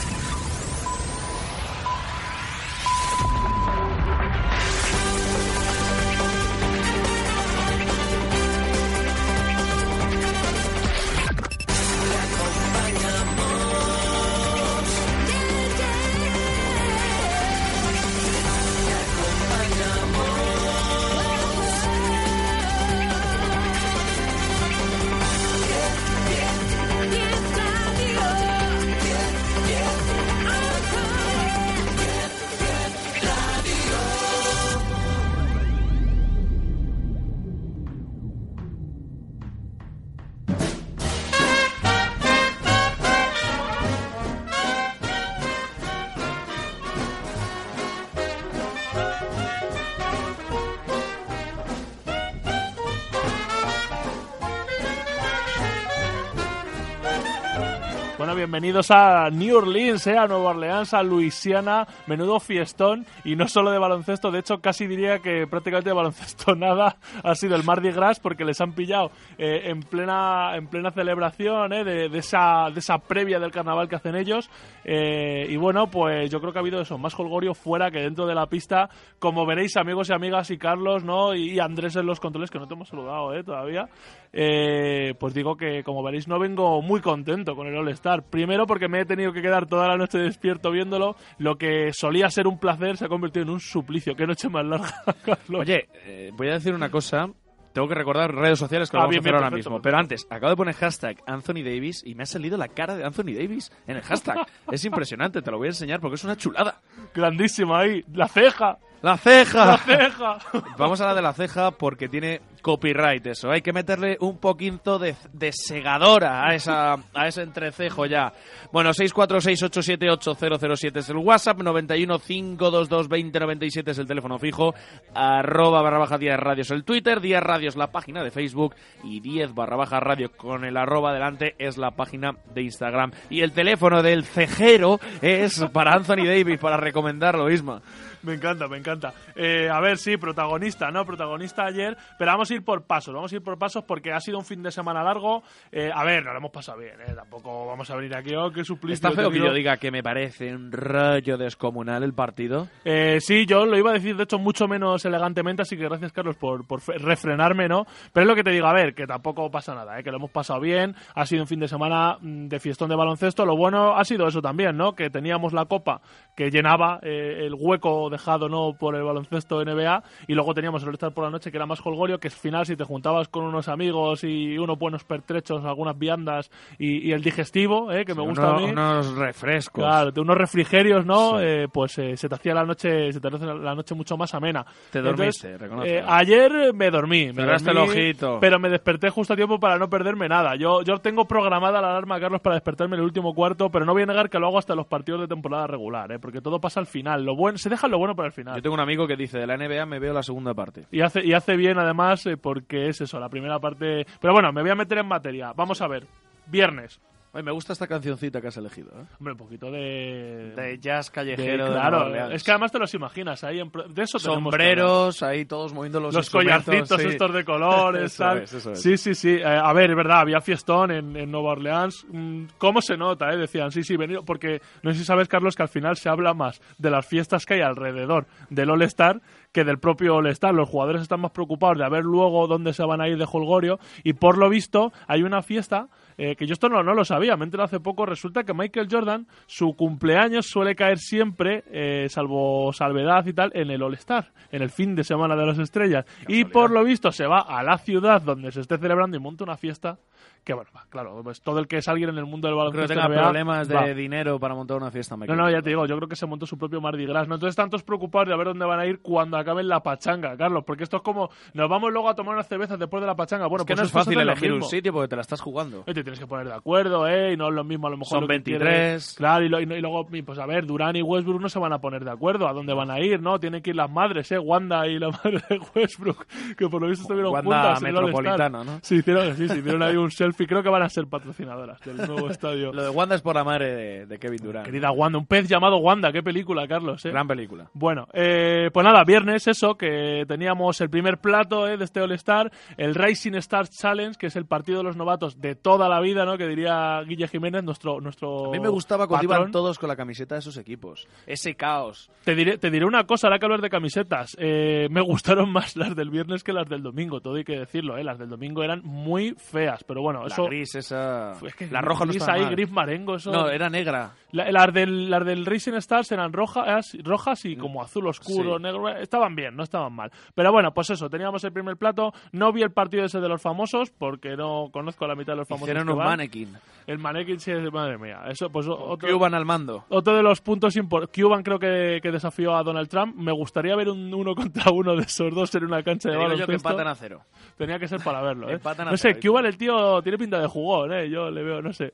Bienvenidos a New Orleans, eh, a Nueva Orleans, a Luisiana, menudo fiestón. Y no solo de baloncesto, de hecho casi diría que prácticamente de baloncesto nada ha sido el Mardi Gras porque les han pillado eh, en plena en plena celebración eh, de, de esa de esa previa del carnaval que hacen ellos. Eh, y bueno pues yo creo que ha habido eso más holgorio fuera que dentro de la pista. Como veréis amigos y amigas y Carlos no y, y Andrés en los controles que no te hemos saludado eh, todavía eh, pues digo que como veréis no vengo muy contento con el All Star primero porque me he tenido que quedar toda la noche despierto viéndolo lo que solía ser un placer se ha convertido en un suplicio qué noche más larga Carlos Oye, eh, voy a decir una cosa. Tengo que recordar redes sociales que Ah, lo vamos bien, a hacer bien, ahora perfecto, mismo. Pero antes, acabo de poner hashtag Anthony Davis y me ha salido la cara de Anthony Davis en el hashtag. es impresionante, te lo voy a enseñar porque es una chulada. grandísima ahí la ceja ¡La ceja! la ceja Vamos a la de la ceja porque tiene copyright eso. Hay que meterle un poquito de, de segadora a, esa, a ese entrecejo ya. Bueno, 646878007 es el WhatsApp, 915222097 es el teléfono fijo, arroba barra baja 10 radios el Twitter, 10 radios la página de Facebook y 10 barra baja radio con el arroba delante es la página de Instagram. Y el teléfono del cejero es para Anthony Davis, para recomendarlo, Isma. Me encanta, me encanta. Eh, a ver, sí, protagonista, ¿no? Protagonista ayer, pero vamos a ir por pasos, vamos a ir por pasos porque ha sido un fin de semana largo. Eh, a ver, nos lo hemos pasado bien, ¿eh? Tampoco vamos a venir aquí, oh, qué suplicio. Está feo que yo diga que me parece un rollo descomunal el partido. Eh, sí, yo lo iba a decir, de hecho, mucho menos elegantemente, así que gracias, Carlos, por, por refrenarme, ¿no? Pero es lo que te digo, a ver, que tampoco pasa nada, ¿eh? que lo hemos pasado bien, ha sido un fin de semana mm, de fiestón de baloncesto, lo bueno ha sido eso también, ¿no? Que teníamos la copa que llenaba eh, el hueco dejado, ¿no? Por el baloncesto NBA, y luego teníamos el All-Star por la noche, que era más holgorio, que al final, si te juntabas con unos amigos y unos buenos pertrechos, algunas viandas y, y el digestivo, ¿eh? Que me gusta Uno- a mí. Unos refrescos. Claro, de unos refrigerios, ¿no? Eh, pues eh, se te hacía la noche, se te hace la noche mucho más amena. Te dormiste, eh, ayer me dormí, me dormí, el ojito. pero me desperté justo a tiempo para no perderme nada. Yo, yo tengo programada la alarma, Carlos, para despertarme en el último cuarto, pero no voy a negar que lo hago hasta los partidos de temporada regular, ¿eh? Porque todo pasa al final. Lo bueno, se deja lo bueno para el final. Yo tengo un amigo que dice, de la NBA me veo la segunda parte. Y hace, y hace bien además eh, porque es eso, la primera parte... Pero bueno, me voy a meter en materia. Vamos a ver. Viernes. Ay, me gusta esta cancioncita que has elegido. ¿eh? Hombre, un poquito de... De jazz callejero. de claro, es que además te los imaginas ahí. en pro- de eso que. Sombreros, ahí todos moviendo los los collarcitos sí. estos de colores, Eso tal. es, eso es. Sí, sí, sí. Eh, a ver, es verdad, había fiestón en, en Nueva Orleans. Mm, ¿Cómo se nota, eh? Decían, sí, sí, venido. Porque no sé si sabes, Carlos, que al final se habla más de las fiestas que hay alrededor del All-Star que del propio All-Star. Los jugadores están más preocupados de ver luego dónde se van a ir de Holgorio. Y por lo visto, hay una fiesta eh, que yo esto no, no lo sabía, me he enterado hace poco, resulta que Michael Jordan, su cumpleaños suele caer siempre, eh, salvo salvedad y tal, en el All-Star, en el fin de semana de las estrellas. Y por lo visto se va a la ciudad donde se esté celebrando y monta una fiesta que, bueno, claro, pues todo el que es alguien en el mundo del Creo que baloncesto tenga NBA, problemas de va. dinero para montar una fiesta. No, no, ya te digo, yo creo que se montó su propio Mardi Gras. ¿no? Entonces, tantos preocupados de a ver dónde van a ir cuando acaben la pachanga, Carlos, porque esto es como, nos vamos luego a tomar unas cervezas después de la pachanga. Bueno, es que pues no es fácil elegir un sitio porque te la estás jugando. Tienes que poner de acuerdo, ¿eh? Y no es lo mismo a lo mejor. Son lo que 23. quieres. Claro, y, lo- y y luego, pues a ver, Durán y Westbrook no se van a poner de acuerdo a dónde van a ir, ¿no? Tienen que ir las madres, ¿eh? Wanda y la madre de Westbrook, que por lo visto estuvieron Wanda juntas. Metropolitana, ¿no? Sí, hicieron, sí, sí, hicieron ahí un selfie. Creo que van a ser patrocinadoras del nuevo estadio. Lo de Wanda es por la madre de, de Kevin Durant. Querida Wanda, un pez llamado Wanda, qué película, Carlos, ¿eh? Gran película. Bueno, eh, pues nada, viernes eso, que teníamos el primer plato eh, de este All-Star, el Rising Stars Challenge, que es el partido de los novatos de toda la vida, ¿no? Que diría Guille Jiménez, nuestro, nuestro A mí me gustaba cuando patrón. iban todos con la camiseta de esos equipos. Ese caos. Te diré, te diré una cosa, ahora que hablar de camisetas. Eh, me gustaron más las del viernes que las del domingo, todo hay que decirlo, ¿eh? Las del domingo eran muy feas, pero bueno, La eso... gris esa... Es que la roja no gris estaba ahí, mal. gris marengo, eso... No, era negra. La- las, del, las del Racing Stars eran rojas, rojas y como azul oscuro, Sí. negro. Estaban bien, no estaban mal. Pero bueno, pues eso, teníamos el primer plato. No vi el partido ese de los famosos porque no conozco a la mitad de los famosos. Hicieron que un van. manequín. El manequín, sí, madre mía. Eso, pues otro, Cuban al mando. otro de los puntos importantes. Cuban creo que, que desafió a Donald Trump. Me gustaría ver un uno contra uno de esos dos en una cancha Te de yo que baloncesto. empatan a cero. Tenía que ser para verlo, ¿eh? Empatan a No sé, cero, Cuban el tío tiene pinta de jugón, ¿eh? Yo le veo, no sé.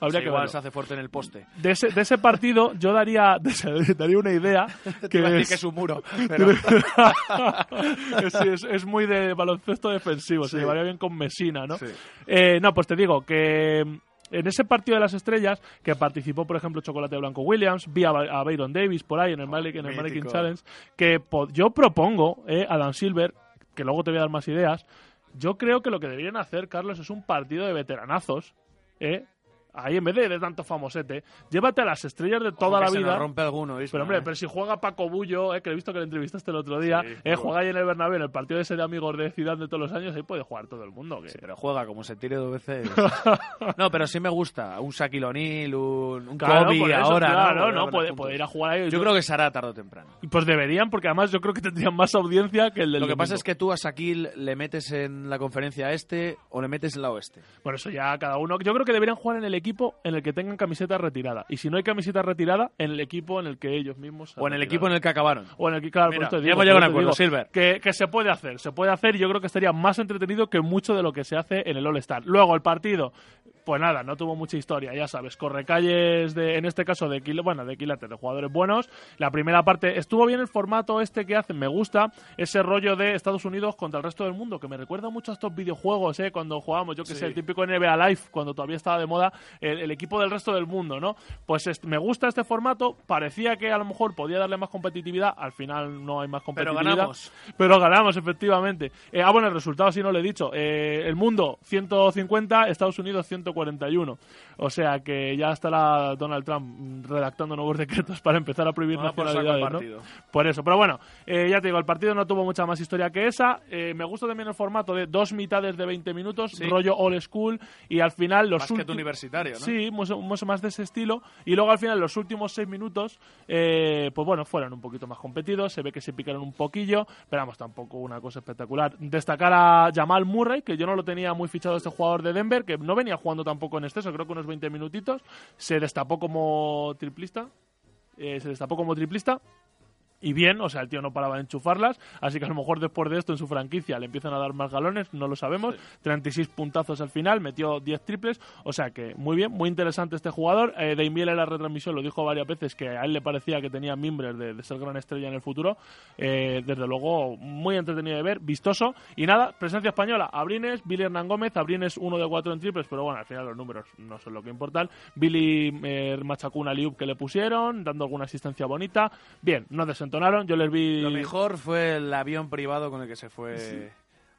Habría Sí, que igual verlo. se hace fuerte en el poste. De ese, de ese partido yo daría, daría una idea que a decir es, que es un muro, pero- es, es- es muy de baloncesto defensivo, se llevaría bien con Mesina, ¿no? Sí. Eh, no, pues te digo que en ese partido de las estrellas, que participó, por ejemplo, Chocolate Blanco Williams, vi a, a Byron Davis por ahí en el, Malik- en el Challenge, que yo propongo, eh, Adam Silver, que luego te voy a dar más ideas, yo creo que lo que deberían hacer, Carlos, es un partido de veteranazos, ¿eh? Ahí en vez de, de tanto famosete, llévate a las estrellas de toda la se vida. nos rompe alguno, Isma, pero hombre, ¿eh? pero si juega Paco Bullo, eh, que he visto que le entrevistaste el otro día, eh, juega ahí en el Bernabéu, en el partido ese de amigos de Ciudad de todos los años, ahí puede jugar todo el mundo. que- Pero juega como se tire dos veces. no, pero sí me gusta. Un Shaquille O'Neal, un, un Claro, Kobe eso, ahora. claro, ¿no? no, puede, puede ir a jugar ahí. Yo creo que se hará tarde o temprano. Pues deberían, porque además yo creo que tendrían más audiencia que el del Lo que pasa es que tú a Shaquille le metes en la conferencia este o le metes en la oeste. Bueno, eso ya cada uno. Yo creo que deberían jugar en el equipo en el que tengan camiseta retirada. Y si no hay camiseta retirada, en el equipo en el que ellos mismos. O en el equipo en el que acabaron. O en el que, claro, Mira, por esto digo, por a un esto acuerdo, digo, Silver. Que, que se puede hacer, se puede hacer y yo creo que estaría más entretenido que mucho de lo que se hace en el All-Star. Luego, el partido, pues nada, no tuvo mucha historia, ya sabes, corre calles de, en este caso de bueno, de quilates, de jugadores buenos. La primera parte estuvo bien el formato este que hacen, me gusta ese rollo de Estados Unidos contra el resto del mundo, que me recuerda mucho a estos videojuegos, ¿eh? Cuando jugábamos, yo que Sí. sé, el típico NBA Live, cuando todavía estaba de moda el, el equipo del resto del mundo, ¿no? Pues me gusta este formato, parecía que a lo mejor podía darle más competitividad, al final no hay más Pero competitividad. ganamos. Pero ganamos, efectivamente. Eh, ah, bueno, el resultado sí no lo he dicho. Eh, el mundo 150, Estados Unidos 141. O sea que ya estará Donald Trump redactando nuevos decretos para empezar a prohibir el nacionalidades. ¿no? Por eso. Pero bueno, eh, ya te digo, el partido no tuvo mucha más historia que esa. Eh, me gusta también el formato de dos mitades de 20 minutos, Sí. rollo old school, y al final los últimos- universitario, ¿no? Sí, mucho, mucho más de ese estilo. Y luego al final, los últimos seis minutos, eh, pues bueno, fueron un poquito más competidos. Se ve que se picaron un poquillo, pero vamos, tampoco una cosa espectacular. Destacar a Jamal Murray, que yo no lo tenía muy fichado este jugador de Denver, que no venía jugando tampoco en exceso, creo que unos 20 minutitos. Se destapó como triplista. eh, se destapó como triplista. Y bien, o sea, el tío no paraba de enchufarlas, así que a lo mejor después de esto en su franquicia le empiezan a dar más galones, no lo sabemos. 36 puntazos al final, metió 10 triples, o sea que muy bien, muy interesante este jugador. Eh, Daimiel en la retransmisión lo dijo varias veces que a él le parecía que tenía mimbres de, de ser gran estrella en el futuro. Eh, desde luego, muy entretenido de ver, vistoso. Y nada, presencia española, Abrines, Billy Hernán Gómez, Abrines 1 de 4 en triples, pero bueno, al final los números no son lo que importan. Billy eh, machacó una liup que le pusieron, dando alguna asistencia bonita. Bien, no yo les vi... Lo mejor fue el avión privado con el que se fue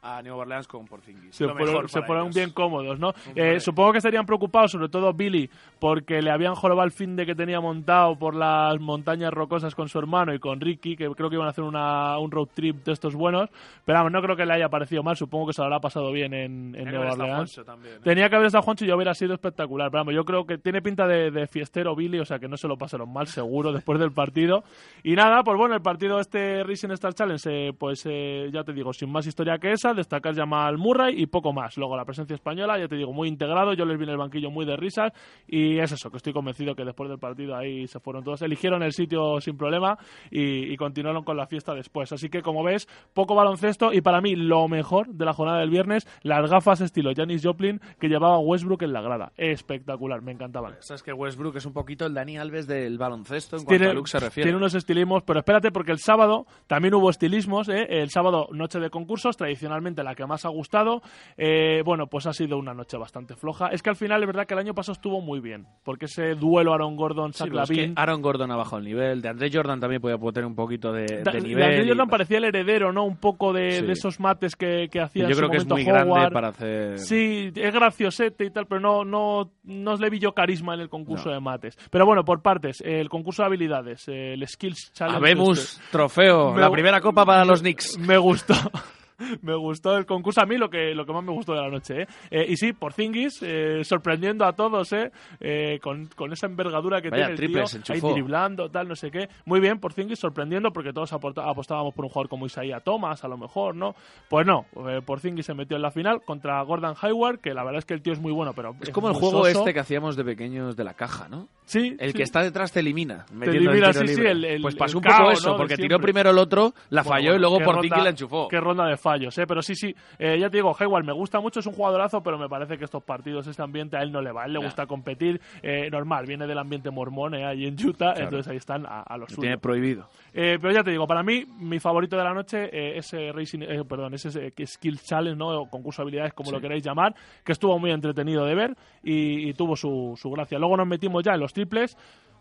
a Nueva Orleans con Porzingis. se fueron, se fueron bien cómodos, ¿no? Eh, supongo que estarían preocupados, sobre todo Billy, porque le habían jorobado el fin de que tenía montado por las montañas rocosas con su hermano y con Ricky, que creo que iban a hacer una, un road trip de estos buenos. Pero vamos, no creo que le haya parecido mal, supongo que se lo habrá pasado bien en, en Nueva Orleans. También, ¿eh? Tenía que haber estado Juancho y yo hubiera sido espectacular. Pero vamos, yo creo que tiene pinta de, de fiestero Billy, o sea que no se lo pasaron mal, seguro, después del partido. Y nada, pues bueno, el partido este Rising Star Challenge, eh, pues eh, ya te digo, sin más historia que esa, destacar Jamal Murray y poco más. Luego la presencia española, ya te digo, muy integrado, yo les vi en el banquillo muy de risas y es eso, que estoy convencido que después del partido ahí se fueron todos, eligieron el sitio sin problema y, y continuaron con la fiesta después. Así que como ves, poco baloncesto y para mí lo mejor de la jornada del viernes, las gafas estilo Janis Joplin que llevaba Westbrook en la grada. Espectacular, me encantaban. Sabes que Westbrook es un poquito el Dani Alves del baloncesto en cuanto Tiene, a look se refiere. tiene unos estilismos, pero espérate porque el sábado también hubo estilismos. ¿eh? El sábado, noche de concursos, tradicionalmente la que más ha gustado. Eh, bueno, pues ha sido una noche bastante floja. Es que al final es verdad que el año pasado estuvo muy bien, porque ese duelo Aaron Gordon, Sí, Zach pero es que Aaron Gordon ha bajado el nivel. De André Jordan también podía tener un poquito de, de de nivel. Andre y- Jordan parecía el heredero, ¿no? Un poco de, Sí. de esos mates que, que hacía Yo en su creo que es momento muy grande Howard. para hacer- Sí, es graciosete y tal, pero no, no, no le vi yo carisma en el concurso de mates. Pero bueno, por partes, el concurso de habilidades, el Skills Challenge. Habemos este. trofeo, Me- la primera copa para los Knicks. Me gustó. Me gustó el concurso, a mí lo que, lo que más me gustó de la noche. ¿eh? Eh, y sí, por Zingis, sorprendiendo a todos, ¿eh? Eh, con, con esa envergadura que Vaya tiene el triples, tío, ahí driblando, tal, no sé qué. Muy bien, por Zingis, sorprendiendo porque todos apostábamos por un jugador como Isaiah Thomas, a lo mejor, ¿no? Pues no, eh, por Zingis se metió en la final contra Gordon Hayward, que la verdad es que el tío es muy bueno, pero Es como el juego soso. este que hacíamos de pequeños de la caja, ¿no? Sí. El sí. que está detrás te elimina. Te el elimina, tiro sí, sí, libre. el- el- pues pasó el un poco cao, eso, porque tiró primero el otro, la Bueno, falló y luego por Tiki la enchufó. Qué ronda de fallos, ¿eh? Pero sí, sí, eh, ya te digo, Hayward me gusta mucho, es un jugadorazo, pero me parece que estos partidos, este ambiente a él no le va. A él le gusta competir, eh, normal, viene del ambiente mormón eh, ahí en Utah, Claro. entonces ahí están a, a los Lo suyos. tiene prohibido. Pero ya te digo, para mí, mi favorito de la noche eh, ese Racing, eh, perdón, ese Skill Challenge, ¿no? O concurso de habilidades, como Sí. lo queráis llamar, que estuvo muy entretenido de ver y, y tuvo su, su gracia. Luego nos metimos ya en los triples.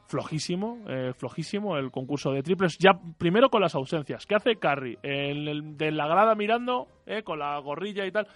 Flojísimo, eh, flojísimo el concurso de triples. Ya primero con las ausencias. ¿Qué hace Curry? En el- de la grada mirando, eh, con la gorrilla y tal.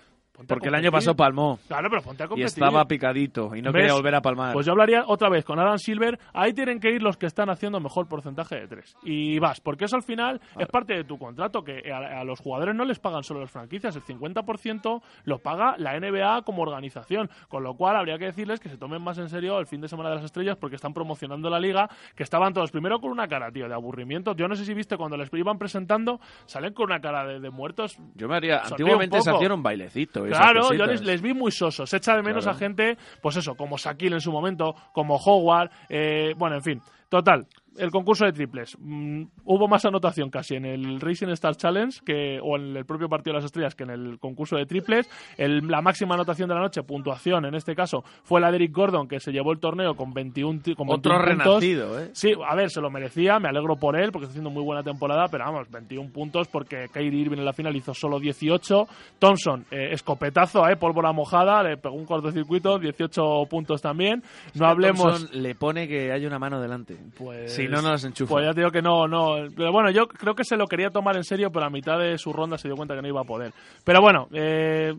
Porque el año pasado palmó. Claro, pero ponte a Y estaba picadito y no ¿Ves? quería volver a palmar. Pues yo hablaría otra vez con Adam Silver. Ahí tienen que ir los que están haciendo mejor porcentaje de tres. Y vas, porque eso al final es parte de tu contrato, que a, a los jugadores no les pagan solo las franquicias, el 50% lo paga la NBA como organización. Con lo cual habría que decirles que se tomen más en serio el fin de semana de las estrellas porque están promocionando la liga, que estaban todos primero con una cara, tío, de aburrimiento. Yo no sé si viste cuando les iban presentando, salen con una cara de, de muertos. Yo me haría. Antiguamente se hacía un bailecito. Claro, yo les, les vi muy sosos. Se echa de menos Claro. a gente, pues eso, como Shaquille en su momento, como Howard, eh, bueno, en fin. Total, el concurso de triples. Mm, hubo más anotación casi en el Racing Star Challenge que, o en el propio partido de las estrellas que en el concurso de triples. El- la máxima anotación de la noche, puntuación en este caso, fue la de Eric Gordon, que se llevó el torneo con 21, ti- con Otro 21 puntos. renacido, ¿eh? Sí, a ver, se lo merecía, me alegro por él porque está haciendo muy buena temporada, pero vamos, 21 puntos porque Kyrie Irving en la final hizo solo 18. Thompson, eh, escopetazo, eh, pólvora mojada, le pegó un cortocircuito, 18 puntos también. No hablemos. Thompson le pone que hay una mano delante. Pues, si no, no las enchufa. Pues ya te digo que no, no. Pero bueno, yo creo que se lo quería tomar en serio, pero a mitad de su ronda se dio cuenta que no iba a poder. Pero bueno, eh,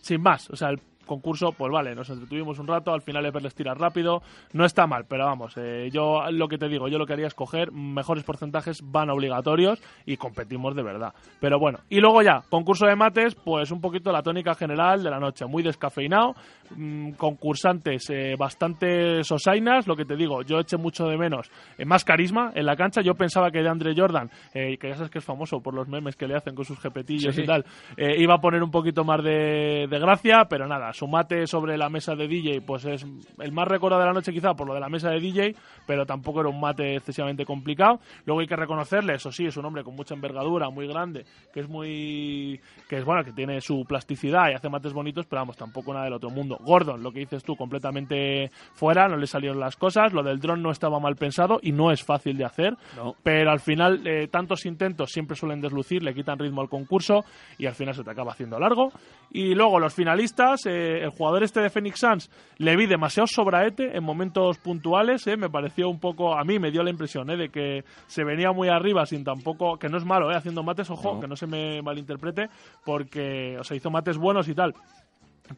sin más, o sea, el concurso, pues vale, nos entretuvimos un rato, al final es verles tirar rápido, no está mal, pero vamos, eh, yo lo que te digo, yo lo que haría es coger mejores porcentajes, van obligatorios y competimos de verdad. Pero bueno, y luego ya, concurso de mates, pues un poquito la tónica general de la noche, muy descafeinado, mm, concursantes eh, bastante sosainas, lo que te digo, yo eché mucho de menos eh, más carisma en la cancha, yo pensaba que de Andre Jordan, eh, que ya sabes que es famoso por los memes que le hacen con sus jepetillos Sí. y tal, iba a poner un poquito más de, de gracia, pero nada, su mate sobre la mesa de DJ, pues es el más recordado de la noche quizá por lo de la mesa de DJ, pero tampoco era un mate excesivamente complicado. Luego hay que reconocerle, eso sí, es un hombre con mucha envergadura, muy grande, que es muy, que es bueno, que tiene su plasticidad y hace mates bonitos, pero vamos, tampoco nada del otro mundo. Gordon, lo que dices tú, completamente fuera, no le salieron las cosas, lo del dron no estaba mal pensado y no es fácil de hacer, No. pero al final eh, tantos intentos siempre suelen deslucir, le quitan ritmo al concurso y al final se te acaba haciendo largo. Y luego los finalistas, eh, eh, el jugador este de Phoenix Suns le vi demasiado sobraete en momentos puntuales, eh, me pareció un poco, a mí me dio la impresión eh, de que se venía muy arriba sin tampoco, que no es malo, eh, haciendo mates, ojo, que no se me malinterprete, porque, o sea, hizo mates buenos y tal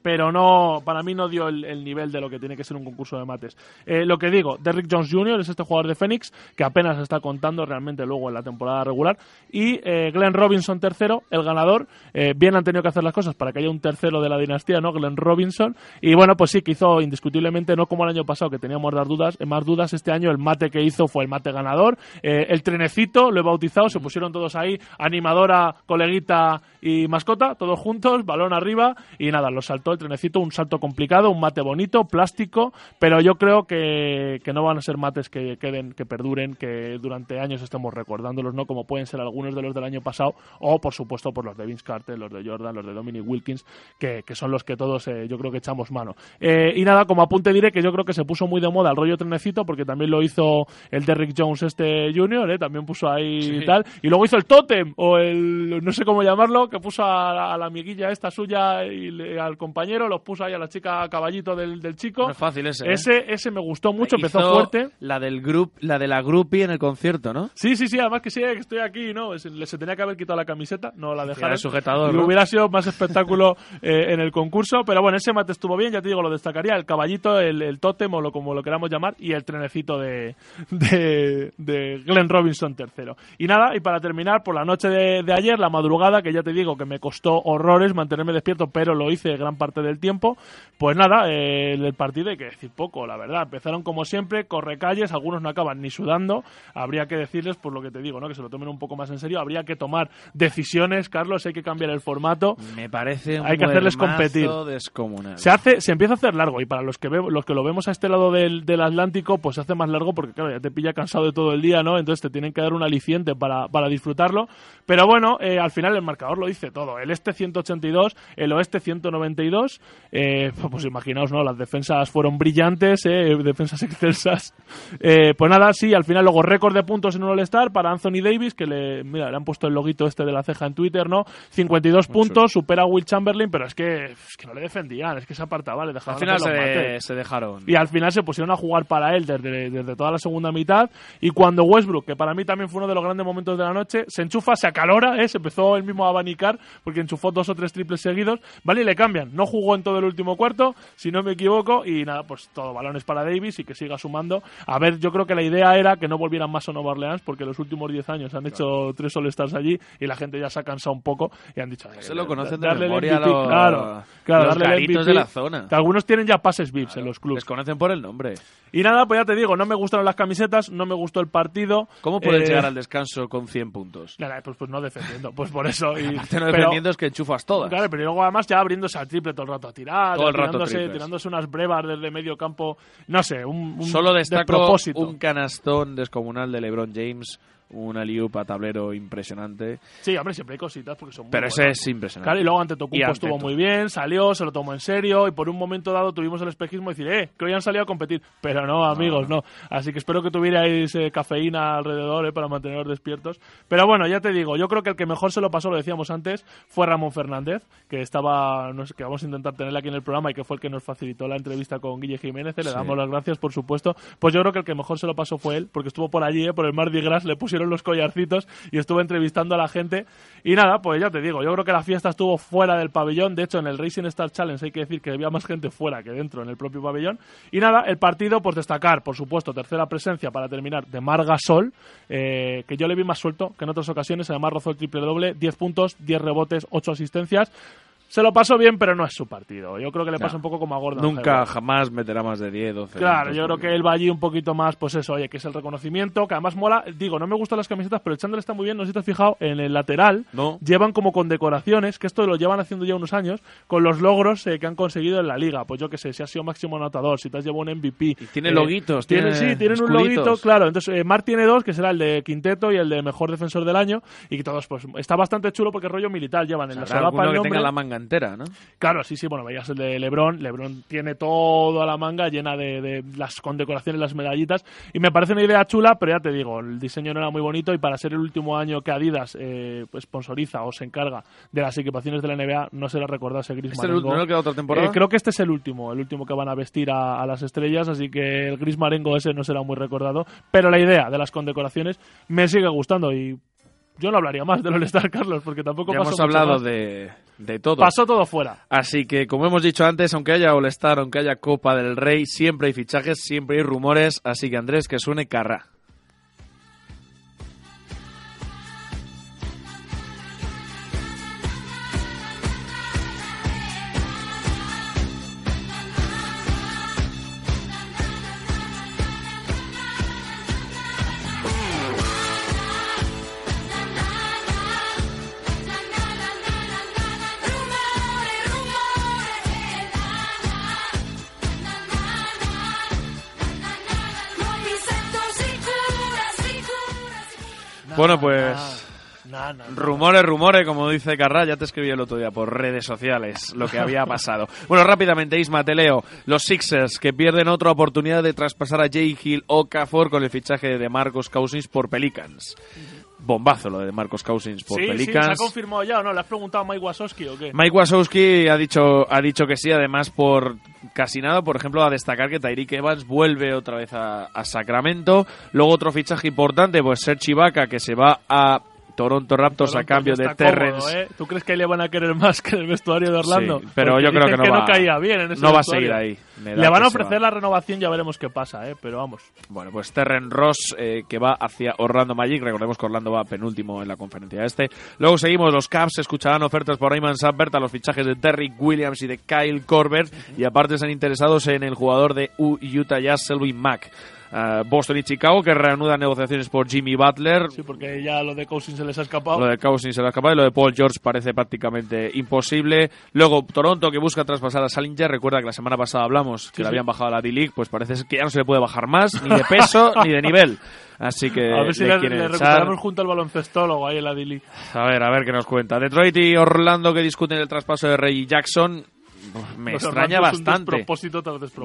pero no para mí no dio el, el nivel de lo que tiene que ser un concurso de mates. Eh, lo que digo, Derrick Jones Jr. es este jugador de Phoenix que apenas está contando realmente luego en la temporada regular y eh, Glenn Robinson tercero, el ganador. Eh, bien han tenido que hacer las cosas para que haya un tercero de la dinastía, ¿no? Glenn Robinson y bueno, pues sí que hizo indiscutiblemente no como el año pasado que teníamos más dudas, más dudas este año el mate que hizo fue el mate ganador. Eh, el trenecito lo he bautizado, se pusieron todos ahí, animadora, coleguita y mascota, todos juntos, balón arriba y nada, lo saltó el trenecito, un salto complicado, un mate bonito, plástico, pero yo creo que, que no van a ser mates que queden, que perduren, que durante años estemos recordándolos, ¿no? Como pueden ser algunos de los del año pasado, o por supuesto por los de Vince Carter, los de Jordan, los de Dominic Wilkins, que, que son los que todos eh, yo creo que echamos mano. Eh, y nada, como apunte diré que yo creo que se puso muy de moda el rollo trenecito, porque también lo hizo el Derrick Jones este Junior, ¿eh? también puso ahí Sí. y tal, y luego hizo el tótem, o el, no sé cómo llamarlo, que puso a la, a la amiguilla esta suya y le- al compañero, los puso ahí a la chica caballito del, del chico. No es fácil ese, ¿eh? Ese, ese me gustó mucho, empezó fuerte. La del grup, la de la groupie en el concierto, ¿no? Sí, sí, sí, además que sí, eh, que estoy aquí, ¿no? Se, tenía que haber quitado la camiseta, no la dejaron. el sujetador, Y ¿no? hubiera sido más espectáculo eh, en el concurso, pero bueno, ese mate estuvo bien, ya te digo, lo destacaría, el caballito, el, el tótem o lo, como lo queramos llamar, y el trenecito de, de, de Glenn Robinson tercero. Y nada, y para terminar, por la noche de, de ayer, la madrugada, que ya te digo que me costó horrores mantenerme despierto, pero lo hice gran parte del tiempo, pues nada, eh, el partido hay que decir poco, la verdad. Empezaron como siempre, correcalles, algunos no acaban ni sudando. Habría que decirles, por lo que te digo, ¿no? que se lo tomen un poco más en serio. Habría que tomar decisiones, Carlos, hay que cambiar el formato. Me parece un Hay que hacerles competir. descomunal. Se hace, se empieza a hacer largo y para los que ve- los que lo vemos a este lado del, del Atlántico, pues se hace más largo porque claro, ya te pilla cansado de todo el día, ¿no? Entonces te tienen que dar un aliciente para, para disfrutarlo. Pero bueno, eh, al final el marcador lo dice todo. El este 182, el oeste 192. Eh, pues imaginaos, ¿no? Las defensas fueron brillantes, eh, defensas excelsas. Eh, pues nada, sí, al final luego récord de puntos en un All-Star para Anthony Davis, que le, mira, le han puesto el loguito este de la ceja en Twitter, ¿no? 52 puntos, supera a Will Chamberlain, pero es que, es que no le defendían, es que se apartaba, le dejaban Al final se dejaron. Y al final se pusieron a jugar para él desde, desde toda la segunda mitad. Y cuando Westbrook, que para mí también fue uno de los grandes momentos de la noche, se enchufa, se acalora, ¿eh? se empezó él mismo a abanicar porque enchufó dos o tres triples seguidos. Vale, y le cambian. No jugó en todo el último cuarto, si no me equivoco. Y nada, pues todo balones para Davis y que siga sumando. A ver, yo creo que la idea era que no volvieran más a Nueva Orleans porque los últimos 10 años han hecho tres All-Stars allí y la gente ya se ha cansado un poco y han dicho. Se lo conocen de memoria MVP, los- claro, claro, los darle el garitos MVP, de la zona. que algunos tienen ya pases VIPs en los clubes. Les conocen por el nombre. Y nada, pues ya te digo, no me gustaron las camisetas, no me gustó el partido. ¿Cómo puedes Eh, llegar al descanso con 100 puntos? Nada, pues, pues no defendiendo, pues por eso. Y, Aparte no pero- defendiendo es que enchufas todas. Claro, pero luego además ya abriéndose al triple todo el rato a tirar, Todo el rato tirándose, triples. tirándose unas brevas desde medio campo, no sé, un, un Solo destaco un canastón descomunal de LeBron James, un alley-oop a tablero impresionante. Sí, hombre, siempre hay cositas porque son muy Pero ese buenos. es impresionante. Claro, y luego ante Tocumpo estuvo muy bien, salió, se lo tomó en serio y por un momento dado tuvimos el espejismo de decir, eh, que hoy han salido a competir. Pero no, amigos, no. Así que espero que tuvierais eh, cafeína alrededor eh, para manteneros despiertos. Pero bueno, ya te digo, yo creo que el que mejor se lo pasó, lo decíamos antes, fue Ramón Fernández, que estaba, no sé, que vamos a intentar tenerle aquí en el programa y que fue el que nos facilitó la entrevista con Guille Jiménez. eh, Le Sí. damos las gracias, por supuesto. Pues yo creo que el que mejor se lo pasó fue él, porque estuvo por allí, eh, por el Mardi Gras, le pusieron los collarcitos y estuvo entrevistando a la gente. Y nada, pues ya te digo, yo creo que la fiesta estuvo fuera del pabellón. De hecho, en el Racing Star Challenge hay que decir que había más gente fuera que dentro en el propio pabellón. Y nada, el partido, pues destacar, por supuesto, tercera presencia para terminar de Marga Sol, eh, que yo le vi más suelto que en otras ocasiones. Además, rozó el triple doble, 10 puntos, 10 rebotes, 8 asistencias. Se lo pasó bien, pero no es su partido. Yo creo que le No. pasa un poco como a Gordon. Nunca, jamás meterá más de 10, 12. Claro, yo creo que él va allí un poquito más, pues eso, oye, que es el reconocimiento, que además mola. Digo, no me gustan las camisetas, pero el chándal está muy bien. No sé si te has fijado, en el lateral No. llevan como con decoraciones, que esto lo llevan haciendo ya unos años, con los logros eh, que han conseguido en la liga. Pues yo que sé, si has sido máximo anotador, si te has llevado un MVP. tiene eh, loguitos, tiene, tiene sí, tienen un escuditos. loguito, claro. Entonces, eh, Mark tiene dos, que será el de quinteto y el de mejor defensor del año, y que todos, pues, está bastante chulo porque rollo militar. Llevan en la solapa el que nombre. tenga la manga cantera, ¿no? Claro, sí, sí, bueno, veías el de Lebron. Lebron tiene todo a la manga llena de, de las condecoraciones, las medallitas. Y me parece una idea chula, pero ya te digo, el diseño no era muy bonito y para ser el último año que Adidas eh, pues sponsoriza o se encarga de las equipaciones de la NBA, no se le recordó ese gris ¿Este es el marengo. último, no queda otra temporada? Eh, creo que este es el último, el último que van a vestir a, a las estrellas, así que el gris marengo ese no será muy recordado. Pero la idea de las condecoraciones me sigue gustando y yo no hablaría más del All-Star, Carlos, porque tampoco Ya pasó hemos hablado más. de, de todo. Pasó todo fuera. Así que, como hemos dicho antes, aunque haya All-Star, aunque haya Copa del Rey, siempre hay fichajes, siempre hay rumores. Así que, Andrés, que suene carra. Bueno, pues. Nah. Rumores, rumores, como dice Carra, ya te escribí el otro día por redes sociales lo que había pasado. bueno, rápidamente, Isma, te leo. Los Sixers que pierden otra oportunidad de traspasar a Jay Hill o Cafor con el fichaje de Marcos Cousins por Pelicans. Bombazo lo de Marcos Cousins por sí, sí, Pelicans. se ha confirmado ya o no. ¿Le has preguntado a Mike Wazowski o qué? Mike Wazowski ha dicho, ha dicho que sí, además por casi nada, por ejemplo, a destacar que Tyreek Evans vuelve otra vez a, a Sacramento. Luego otro fichaje importante, pues Serge Ibaka, que se va a Toronto Raptors a cambio de Terrence. cómodo, ¿eh? ¿Tú crees que le van a querer más que en el vestuario de Orlando? Sí, pero Porque yo creo que no va- caía bien en ese no va a seguir ahí. Le van a ofrecer va. la renovación, ya veremos qué pasa, ¿eh? Pero vamos. Bueno, pues Terren Ross eh, que va hacia Orlando Magic. Recordemos que Orlando va penúltimo en la conferencia este. Luego seguimos, los Cavs escucharán ofertas por Ayman Sabbert a los fichajes de Derrick Williams y de Kyle Corbett. Y aparte están interesados en el jugador de U- Utah Jazz, Selvin Mack. Ah, Boston y Chicago que reanudan negociaciones por Jimmy Butler. Sí, porque ya lo de Cousins se les ha escapado. Lo de Cousins se le ha escapado y lo de Paul George parece prácticamente imposible. Luego, Toronto que busca traspasar a Salinger. Recuerda que la semana pasada hablamos que Sí, le sí. habían bajado a la D-League. Pues parece que ya no se le puede bajar más, ni de peso ni de nivel. Así que a ver si le le, le recuperamos junto al baloncestólogo ahí en la Dili. A ver, a ver qué nos cuenta. Detroit y Orlando que discuten el traspaso de Ray Jackson. Me extraña es bastante.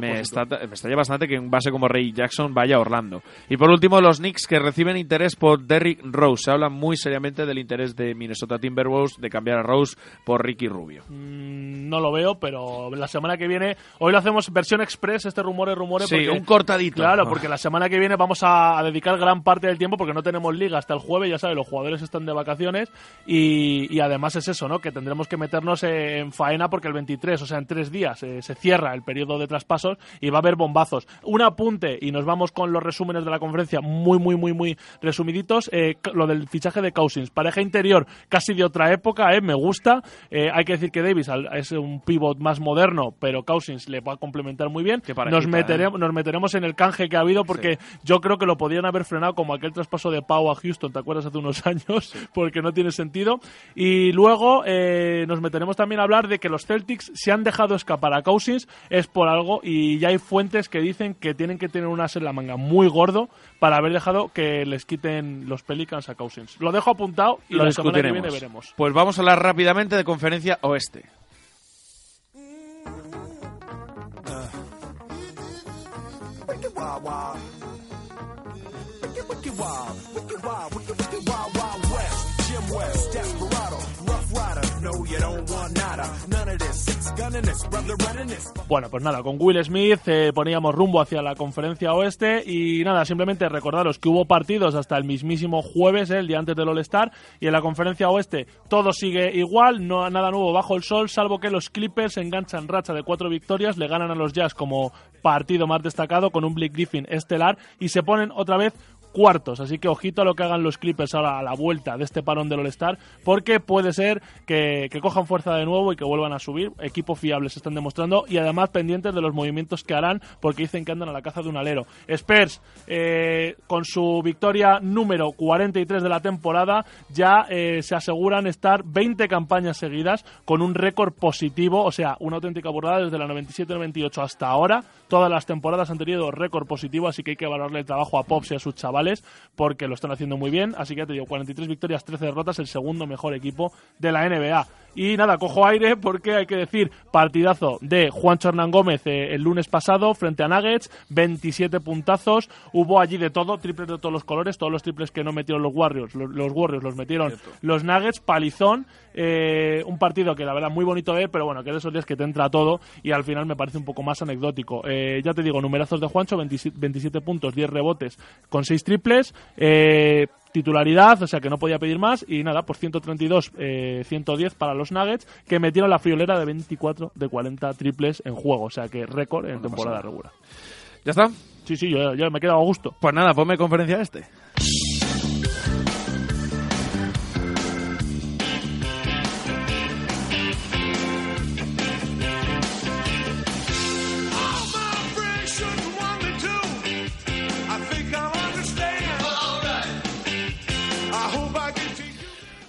Me, está- me extraña bastante que un base como Ray Jackson vaya a Orlando. Y por último, los Knicks que reciben interés por Derrick Rose. Se habla muy seriamente del interés de Minnesota Timberwolves de cambiar a Rose por Ricky Rubio. Mm, no lo veo, pero la semana que viene, hoy lo hacemos versión express, este rumores, rumores. Sí, porque- un cortadito. Claro, Ah. porque la semana que viene vamos a, a dedicar gran parte del tiempo, porque no tenemos liga hasta el jueves, ya sabes, los jugadores están de vacaciones y, y además es eso, ¿no? Que tendremos que meternos en faena porque el 23, o sea, en tres días, eh, se cierra el periodo de traspasos y va a haber bombazos. Un apunte y nos vamos con los resúmenes de la conferencia muy, muy, muy, muy resumiditos. Eh, lo del fichaje de Cousins, pareja interior casi de otra época, eh, me gusta. Eh, hay que decir que Davis es un pivot más moderno, pero Cousins le va a complementar muy bien. Nos eh. meteremos, nos meteremos en el canje que ha habido porque yo creo que lo podían haber frenado como aquel traspaso de Pau a Houston, ¿te acuerdas? Hace unos años, porque no tiene sentido. Y luego eh, nos meteremos también a hablar de que los Celtics se han dejado escapar a Cousins, es por algo, y ya hay fuentes que dicen que tienen que tener un as en la manga muy gordo para haber dejado que les quiten los Pelicans a Cousins. Lo dejo apuntado y Lo la semana que discutiremos. viene veremos. Pues vamos a hablar rápidamente de conferencia oeste. Wicked Bueno, pues nada, con Will Smith eh, poníamos rumbo hacia la conferencia oeste y nada, simplemente recordaros que hubo partidos hasta el mismísimo jueves, eh, el día antes del All-Star, y en la conferencia oeste todo sigue igual, no nada nuevo bajo el sol, salvo que los Clippers enganchan racha de cuatro victorias, le ganan a los Jazz como partido más destacado con un Blake Griffin estelar y se ponen otra vez cuartos. Así que ojito a lo que hagan los Clippers ahora a la vuelta de este parón del All-Star, porque puede ser que, cojan fuerza de nuevo y que vuelvan a subir. Equipos fiables se están demostrando y además pendientes de los movimientos que harán, porque dicen que andan a la caza de un alero. Spurs, eh, con su victoria número 43 de la temporada, ya eh, se aseguran estar 20 campañas seguidas con un récord positivo, o sea, una auténtica burrada desde la 97-98 hasta ahora. Todas las temporadas han tenido récord positivo, así que hay que valorarle el trabajo a Pops y a sus chavales porque lo están haciendo muy bien. Así que ya te digo, 43 victorias, 13 derrotas, el segundo mejor equipo de la NBA. Y nada, cojo aire porque hay que decir, partidazo de Juancho Hernán Gómez eh, el lunes pasado frente a Nuggets, 27 puntazos, hubo allí de todo, triples de todos los colores, todos los triples que no metieron los Warriors, los, los Warriors los metieron los Nuggets, palizón, eh, un partido que la verdad muy bonito de ver, pero bueno, que de esos días que te entra todo y al final me parece un poco más anecdótico. Eh, ya te digo, numerazos de Juancho, 27, 27 puntos, 10 rebotes con 6 triples, eh, titularidad, o sea que no podía pedir más y nada, pues 132, eh, 110 para los Nuggets que metieron la friolera de 24 de 40 triples en juego, o sea que récord en temporada pasa regular. ¿Ya está? Sí, sí, yo ya me he quedado a gusto. Pues nada, ponme conferencia este.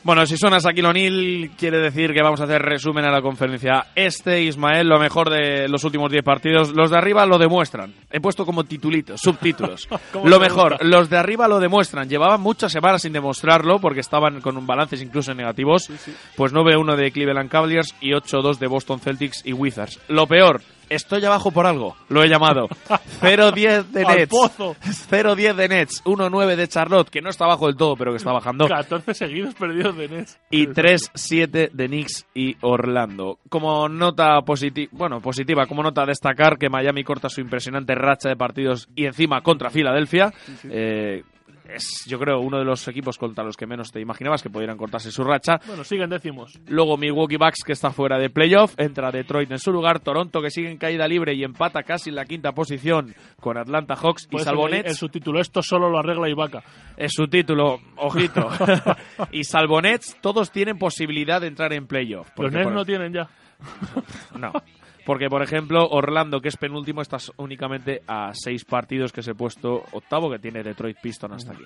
Bueno, si suena Shaquille O'Neal, quiere decir que vamos a hacer resumen a la conferencia este. Ismael, lo mejor de los últimos 10 partidos. Los de arriba lo demuestran. He puesto como titulitos, subtítulos. ¿Cómo lo mejor, los de arriba lo demuestran. Llevaban muchas semanas sin demostrarlo porque estaban con un balances incluso negativos. Pues 9-1 de Cleveland Cavaliers y 8-2 de Boston Celtics y Wizards. Lo peor, estoy abajo por algo. Lo he llamado. 0-10 de Nets. pozo. 0-10 de Nets. 1-9 de Charlotte, que no está abajo del todo, pero que está bajando. 14 seguidos perdidos de Nets. Y 3-7 de Knicks y Orlando. Como nota positiva, bueno, positiva, como nota a destacar que Miami corta su impresionante racha de partidos y encima contra Filadelfia. Eh, es, yo creo, uno de los equipos contra los que menos te imaginabas que pudieran cortarse su racha. Bueno, siguen décimos. Luego Milwaukee Bucks que está fuera de playoff, entra Detroit en su lugar, Toronto que sigue en caída libre y empata casi en la quinta posición con Atlanta Hawks y Puede salvo ser que Nets. El subtítulo, esto solo lo arregla Ibaka. Es su título, ojito. y salvo Nets, todos tienen posibilidad de entrar en playoff. Los Nets no tienen ya. No. Porque, por ejemplo, Orlando, que es penúltimo, está únicamente a seis partidos que se ha puesto octavo, que tiene Detroit Piston hasta aquí.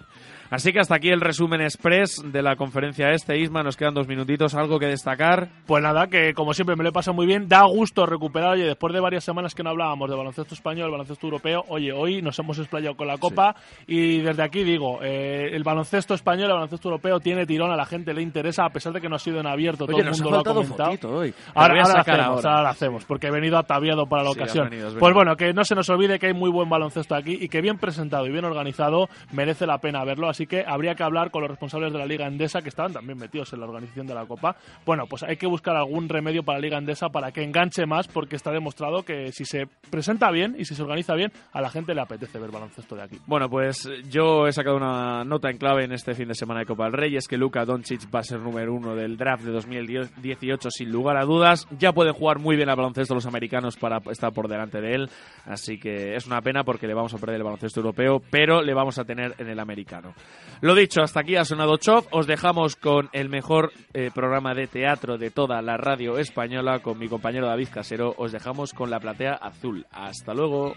Así que hasta aquí el resumen express de la conferencia este. Isma, nos quedan dos minutitos. ¿Algo que destacar? Pues nada, que como siempre me lo he pasado muy bien. Da gusto recuperar, oye, después de varias semanas que no hablábamos de baloncesto español, baloncesto europeo, oye, hoy nos hemos explayado con la Copa y desde aquí digo, eh, el baloncesto español, el baloncesto europeo tiene tirón, a la gente le interesa, a pesar de que no ha sido en abierto, todo el mundo lo ha comentado. hoy. Ahora, ahora hacemos, ahora. ahora hacemos, porque venido ataviado para la Sí, has ocasión. venido, has Pues bueno, que no se nos olvide que hay muy buen baloncesto aquí y que bien presentado y bien organizado merece la pena verlo, así que habría que hablar con los responsables de la Liga Endesa que estaban también metidos en la organización de la Copa. Bueno, pues hay que buscar algún remedio para la Liga Endesa para que enganche más porque está demostrado que si se presenta bien y si se organiza bien, a la gente le apetece ver baloncesto de aquí. Bueno, pues yo he sacado una nota en clave en este fin de semana de Copa del Rey, es que Luka Doncic va a ser número uno del draft de 2018 sin lugar a dudas. Ya pueden jugar muy bien al baloncesto americanos para estar por delante de él, así que es una pena porque le vamos a perder el baloncesto europeo, pero le vamos a tener en el americano. Lo dicho, hasta aquí ha sonado Chov. Os dejamos con el mejor eh, programa de teatro de toda la radio española con mi compañero David Casero. Os dejamos con la platea azul. Hasta luego.